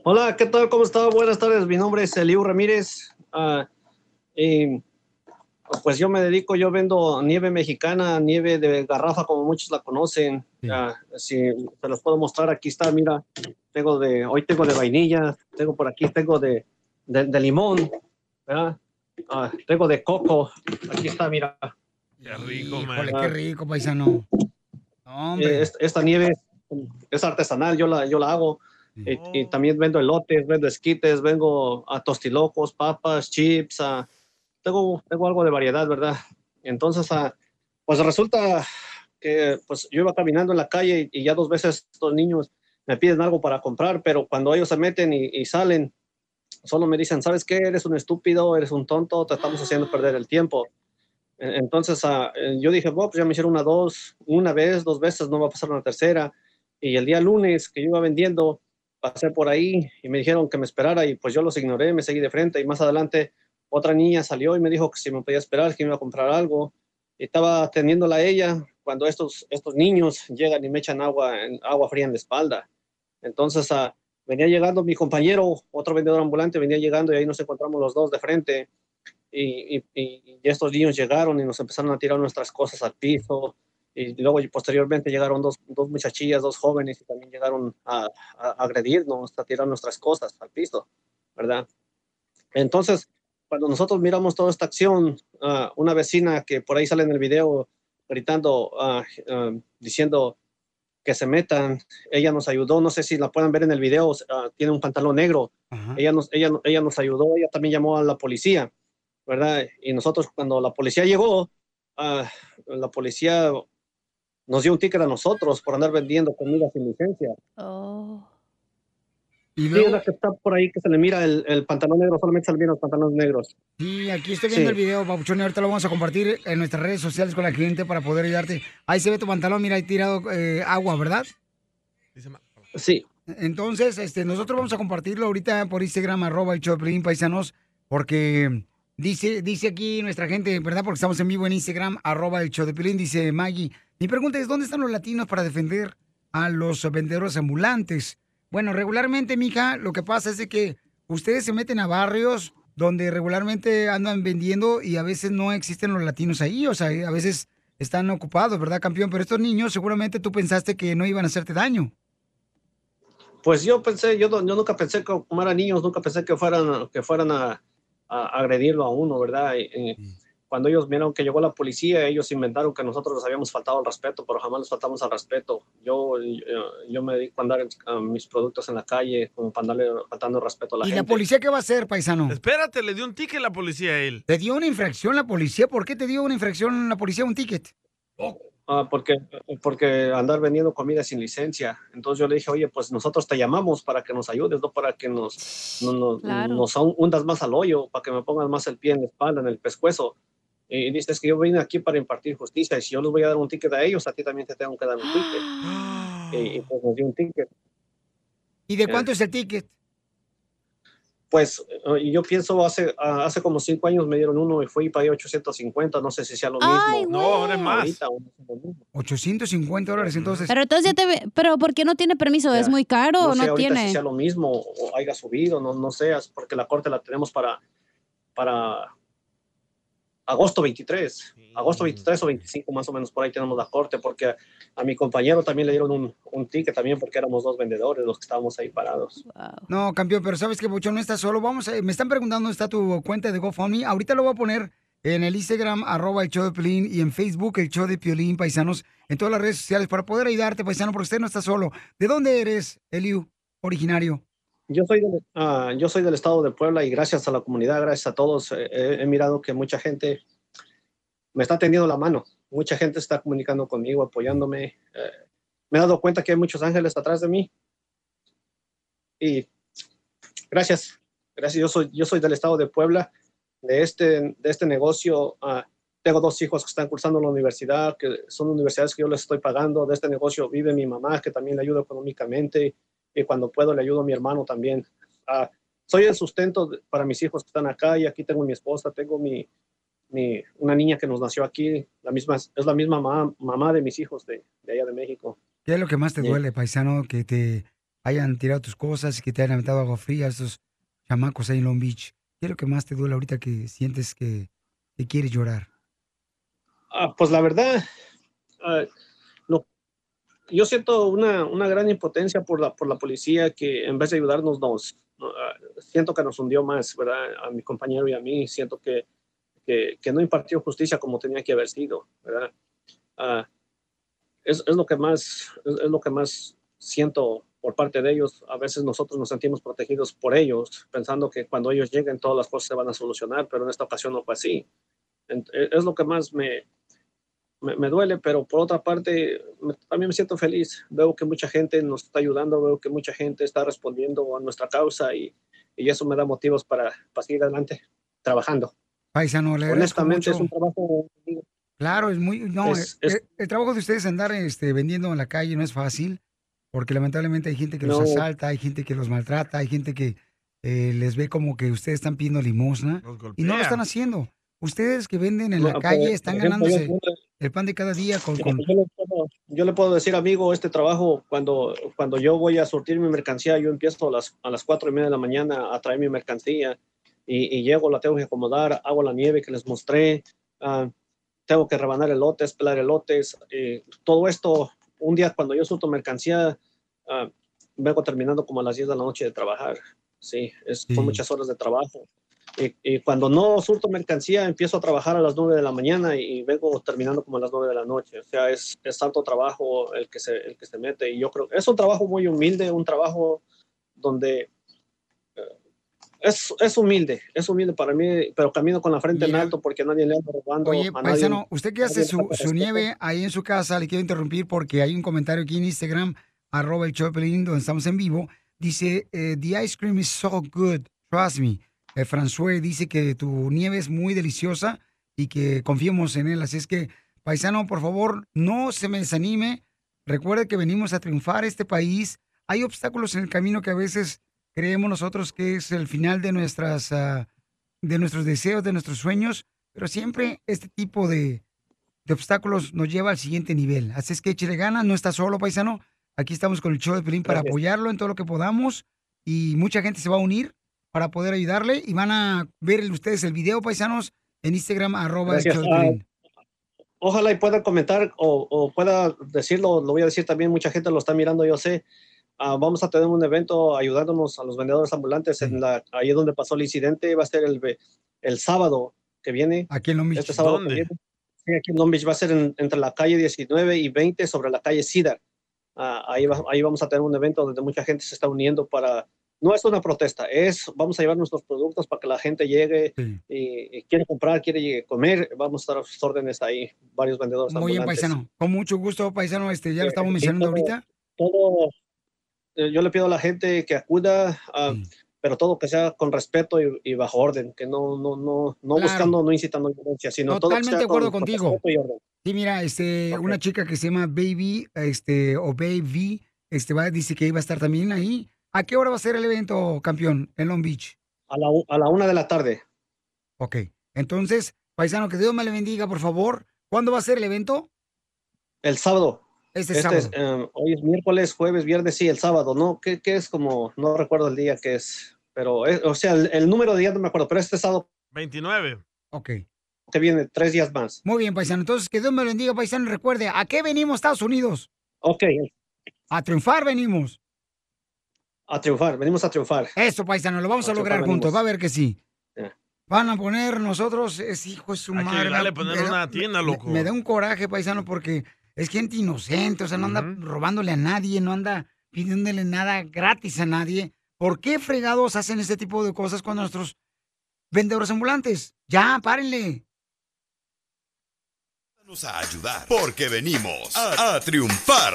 Speaker 31: Hola, ¿qué tal? ¿Cómo está? Buenas tardes. Mi nombre es Eliu Ramírez. ah, y pues yo me dedico, yo vendo nieve mexicana, nieve de garrafa, como muchos la conocen. Ah, si se los puedo mostrar, aquí está, mira. Tengo de, hoy tengo de vainilla, tengo por aquí, tengo de, de, de limón. Ah, tengo de coco. Aquí está, mira.
Speaker 4: Qué rico, man.
Speaker 2: Híjole, qué rico, paisano. No, hombre.
Speaker 31: Eh, es- esta nieve es artesanal, yo la, yo la hago. Y, y también vendo elotes, vendo esquites, vengo a tostilocos, papas, chips, a- tengo, tengo algo de variedad, ¿verdad? Entonces, ah, pues resulta que pues yo iba caminando en la calle y, y ya dos veces estos niños me piden algo para comprar, pero cuando ellos se meten y, y salen, solo me dicen, ¿sabes qué? Eres un estúpido, eres un tonto, te estamos haciendo perder el tiempo. E- Entonces ah, eh, yo dije, bueno, pues ya me hicieron una, dos, una vez, dos veces, no va a pasar una tercera. Y el día lunes que yo iba vendiendo, pasé por ahí y me dijeron que me esperara y pues yo los ignoré, me seguí de frente y más adelante otra niña salió y me dijo que si me podía esperar, que me iba a comprar algo. Y estaba atendiéndola a ella cuando estos, estos niños llegan y me echan agua, en- agua fría en la espalda. Entonces ah, venía llegando mi compañero, otro vendedor ambulante, venía llegando y ahí nos encontramos los dos de frente. Y, y- y- estos niños llegaron y nos empezaron a tirar nuestras cosas al piso. Y luego y posteriormente llegaron dos, dos muchachillas, dos jóvenes y también llegaron a, a agredirnos, a tirar nuestras cosas al piso, ¿verdad? Entonces, cuando nosotros miramos toda esta acción, ah, una vecina que por ahí sale en el video gritando, ah, ah, diciendo que se metan, ella nos ayudó, no sé si la pueden ver en el video, tiene un pantalón negro, ella, nos, ella, ella nos ayudó, ella también llamó a la policía, ¿verdad? Y nosotros cuando la policía llegó, ah, la policía nos dio un ticket a nosotros por andar vendiendo comida sin licencia.
Speaker 2: Y
Speaker 31: Sí,
Speaker 2: luego-
Speaker 31: es la que está por ahí que se le mira el, el pantalón negro, solamente se le miran los pantalones negros.
Speaker 2: Sí, aquí estoy viendo
Speaker 31: Sí.
Speaker 2: el video, Papuchón, y ahorita lo vamos a compartir en nuestras redes sociales con la gente para poder ayudarte. Ahí se ve tu pantalón, mira, ahí tirado eh, agua, ¿verdad?
Speaker 31: Sí.
Speaker 2: Entonces, este, nosotros vamos a compartirlo ahorita por Instagram, arroba el Choplin Paisanos, porque dice, dice aquí nuestra gente, ¿verdad? Porque estamos en vivo en Instagram, arroba el show de Piolín, dice Maggie. Mi pregunta es, ¿dónde están los latinos para defender a los vendedores ambulantes? Bueno, regularmente, mija, lo que pasa es que ustedes se meten a barrios donde regularmente andan vendiendo y a veces no existen los latinos ahí, o sea, a veces están ocupados, ¿verdad, campeón? Pero estos niños seguramente tú pensaste que no iban a hacerte daño.
Speaker 31: Pues yo pensé, yo, yo nunca pensé que como niños, nunca pensé que fueran, que fueran a, a agredirlo a uno, ¿verdad? Y- y cuando ellos vieron que llegó la policía, ellos inventaron que nosotros les habíamos faltado al respeto, pero jamás les faltamos al respeto. Yo, yo, yo me dedico a andar a mis productos en la calle, como para andarle faltando el respeto a la
Speaker 2: ¿Y la
Speaker 31: gente.
Speaker 2: policía qué va a hacer, paisano?
Speaker 4: Espérate, le dio un ticket la policía a él.
Speaker 2: ¿Te dio una infracción la policía? ¿Por qué te dio una infracción la policía, un ticket?
Speaker 31: Ah, porque, porque andar vendiendo comida sin licencia. Entonces yo le dije, oye, pues nosotros te llamamos para que nos ayudes, no para que nos, no- no-
Speaker 9: Claro.
Speaker 31: nos hundas más al hoyo, para que me pongas más el pie en la espalda, en el pescuezo. Y dices que yo vine aquí para impartir justicia y si yo les voy a dar un ticket a ellos, a ti también te tengo que dar un ticket. y, y, pues nos dio un ticket.
Speaker 2: ¿Y de
Speaker 31: Eh.
Speaker 2: cuánto es el ticket?
Speaker 31: Pues eh, yo pienso, hace, ah, hace como cinco años me dieron uno y fui y pagué 850, no sé si sea lo
Speaker 9: Ay,
Speaker 31: mismo.
Speaker 9: No, ahora es más.
Speaker 31: Ahorita, o no sé lo mismo.
Speaker 2: 850 dólares, entonces.
Speaker 9: Pero entonces ya te... ve- Pero ¿por qué no tiene permiso? ¿Es muy caro o
Speaker 31: sé
Speaker 9: no
Speaker 31: ahorita
Speaker 9: tiene?
Speaker 31: si sea lo mismo o haya subido, no, no sé, porque la corte la tenemos para, para agosto 23, agosto 23 o 25 más o menos por ahí tenemos la corte, porque a mi compañero también le dieron un, un ticket también porque éramos dos vendedores los que estábamos ahí parados.
Speaker 2: No, campeón, pero sabes que Bochón no está solo. Vamos a- me están preguntando dónde está tu cuenta de GoFundMe. Ahorita lo voy a poner en el Instagram, arroba el show de Piolín, y en Facebook, el show de Piolín, paisanos, en todas las redes sociales, para poder ayudarte, paisano, porque usted no está solo. ¿De dónde eres, Eliu, originario?
Speaker 31: Yo soy, del, ah, yo soy del estado de Puebla y gracias a la comunidad, gracias a todos, eh, he, he mirado que mucha gente me está tendiendo la mano. Mucha gente está comunicando conmigo, apoyándome. eh, me he dado cuenta que hay muchos ángeles atrás de mí. Y gracias, gracias. Yo soy, yo soy del estado de Puebla, de este, de este negocio. ah, tengo dos hijos que están cursando la universidad, que son universidades que yo les estoy pagando. De este negocio vive mi mamá, que también le ayudo económicamente. Y cuando puedo, le ayudo a mi hermano también. Ah, soy el sustento para mis hijos que están acá. Y aquí tengo mi esposa, tengo mi, mi, una niña que nos nació aquí. La misma, es la misma mamá, mamá de mis hijos de, de allá de México.
Speaker 2: ¿Qué es lo que más te
Speaker 31: Sí.
Speaker 2: duele, paisano, que te hayan tirado tus cosas, que te hayan aventado agua fría, esos chamacos ahí en Long Beach? ¿Qué es lo que más te duele ahorita que sientes que, que quieres llorar?
Speaker 31: Ah, pues la verdad, lo- yo siento una, una gran impotencia por la, por la policía que en vez de ayudarnos, nos, no, ah, siento que nos hundió más, ¿verdad? A mi compañero y a mí, siento que, que, que no impartió justicia como tenía que haber sido, ¿verdad? Ah, es, es lo que más, es, es lo que más siento por parte de ellos. A veces nosotros nos sentimos protegidos por ellos, pensando que cuando ellos lleguen todas las cosas se van a solucionar, pero en esta ocasión no fue así. Ent- Es lo que más me, me, me duele, pero por otra parte me- también me siento feliz. Veo que mucha gente nos está ayudando, veo que mucha gente está respondiendo a nuestra causa y, y eso me da motivos para, para seguir adelante trabajando.
Speaker 2: Paisano, le
Speaker 31: Honestamente
Speaker 2: mucho.
Speaker 31: es un trabajo
Speaker 2: Claro, es muy. No,
Speaker 31: Es-
Speaker 2: eh,
Speaker 31: es-
Speaker 2: eh, el, trabajo de ustedes andar este, vendiendo en la calle no es fácil, porque lamentablemente hay gente que los asalta, hay gente que los maltrata, hay gente que eh, les ve como que ustedes están pidiendo limosna y no lo están haciendo. Ustedes que venden en la calle están
Speaker 31: ejemplo,
Speaker 2: ganándose el pan de cada día con... con-
Speaker 31: Yo, le puedo, yo le puedo decir, amigo, este trabajo, cuando, cuando yo voy a surtir mi mercancía, yo empiezo a las, a las cuatro y media de la mañana a traer mi mercancía y, y llego, la tengo que acomodar, hago la nieve que les mostré, ah, tengo que rebanar elotes, pelar elotes, todo esto, un día cuando yo surto mercancía, ah, vengo terminando como a las 10 de la noche de trabajar. Sí, es, son muchas horas de trabajo. Y, y cuando no surto mercancía, empiezo a trabajar a las 9 de la mañana y, vengo terminando como a las 9 de la noche. O sea, es, es trabajo el que, se, el que se mete. Y yo creo que es un trabajo muy humilde, un trabajo donde eh, es, es humilde, es humilde para mí, pero camino con la frente en alto porque nadie le anda robando.
Speaker 2: Oye,
Speaker 31: a nadie-
Speaker 2: paisano, usted que hace
Speaker 31: nadie
Speaker 2: su, su nieve ahí en su casa, le quiero interrumpir porque hay un comentario aquí en Instagram, arroba el Piolín, donde estamos en vivo. Dice, eh, the ice cream is so good, trust me. Eh, François dice que tu nieve es muy deliciosa y que confiemos en él. Así es que, paisano, por favor, no se me desanime. Recuerde que venimos a triunfar este país. Hay obstáculos en el camino que a veces creemos nosotros que es el final de nuestras ah, de nuestros deseos, de nuestros sueños, pero siempre este tipo de, de obstáculos nos lleva al siguiente nivel. Así es que échale ganas, no está solo, paisano. Aquí estamos con el show de Pelín para apoyarlo en todo lo que podamos y mucha gente se va a unir para poder ayudarle y van a ver ustedes el video, paisanos, en Instagram, arroba el
Speaker 31: Gracias.
Speaker 2: show de
Speaker 31: Ah, ojalá y pueda comentar o, o pueda decirlo, lo voy a decir también, mucha gente lo está mirando, yo sé. Ah, vamos a tener un evento ayudándonos a los vendedores ambulantes en la, ahí donde pasó el incidente, va a ser el, el sábado que viene.
Speaker 2: Aquí en Long Beach.
Speaker 31: Este sábado que
Speaker 2: ¿Dónde?
Speaker 31: viene. Sí, aquí en Long Beach va a ser en- entre la calle 19 y 20 sobre la calle Cedar. Ah, ahí, va- ahí vamos a tener un evento donde mucha gente se está uniendo para, no es una protesta, es vamos a llevar nuestros productos para que la gente llegue y, y quiere comprar, quiere comer, vamos a estar a sus órdenes ahí, varios vendedores
Speaker 2: Muy bien,
Speaker 31: ambulantes.
Speaker 2: paisano. Con mucho gusto, paisano. Este, ya lo estamos
Speaker 31: Sí,
Speaker 2: mencionando
Speaker 31: todo-
Speaker 2: ahorita.
Speaker 31: Todo, eh, yo le pido a la gente que acuda, ah, pero todo que sea con respeto y, y bajo orden, que no, no, no, no
Speaker 2: Claro.
Speaker 31: buscando, no incitando violencia, sino todo que
Speaker 2: Totalmente
Speaker 31: sea
Speaker 2: de acuerdo
Speaker 31: con- con
Speaker 2: contigo.
Speaker 31: respeto y orden.
Speaker 2: Sí, mira, este, una chica que se llama Baby, este, o Baby, este, va, dice que iba a estar también ahí. ¿A qué hora va a ser el evento, campeón, en Long Beach?
Speaker 31: A la, a la una de la tarde.
Speaker 2: Ok. Entonces, paisano, que Dios me le bendiga, por favor. ¿Cuándo va a ser el evento?
Speaker 31: El sábado.
Speaker 2: Este
Speaker 31: es,
Speaker 2: sábado.
Speaker 31: eh, hoy es miércoles, jueves, viernes, sí, el sábado, ¿no? ¿Qué, qué es como? No recuerdo el día que es, pero, es- o sea, el, el número de días no me acuerdo, pero este sábado
Speaker 4: 29.
Speaker 2: Ok.
Speaker 31: que viene, tres días más.
Speaker 2: Muy bien, paisano. Entonces, que Dios me lo bendiga, paisano. Recuerde, ¿a qué venimos, Estados Unidos?
Speaker 31: Ok.
Speaker 2: A triunfar venimos.
Speaker 31: A triunfar, venimos a triunfar.
Speaker 2: Eso, paisano, lo vamos a,
Speaker 31: A
Speaker 2: lograr
Speaker 31: triunfar
Speaker 2: juntos.
Speaker 31: venimos.
Speaker 2: Va a ver que sí. Van a poner nosotros, es hijo de su
Speaker 4: Hay que
Speaker 2: madre. me-
Speaker 4: poner
Speaker 2: me da-
Speaker 4: una tienda,
Speaker 2: me-
Speaker 4: loco.
Speaker 2: Me, da un coraje, paisano, porque es gente inocente, o sea, no anda robándole a nadie, no anda pidiéndole nada gratis a nadie. ¿Por qué fregados hacen este tipo de cosas con nuestros vendedores ambulantes? Ya, párenle.
Speaker 5: Vamos a ayudar porque venimos a, a triunfar.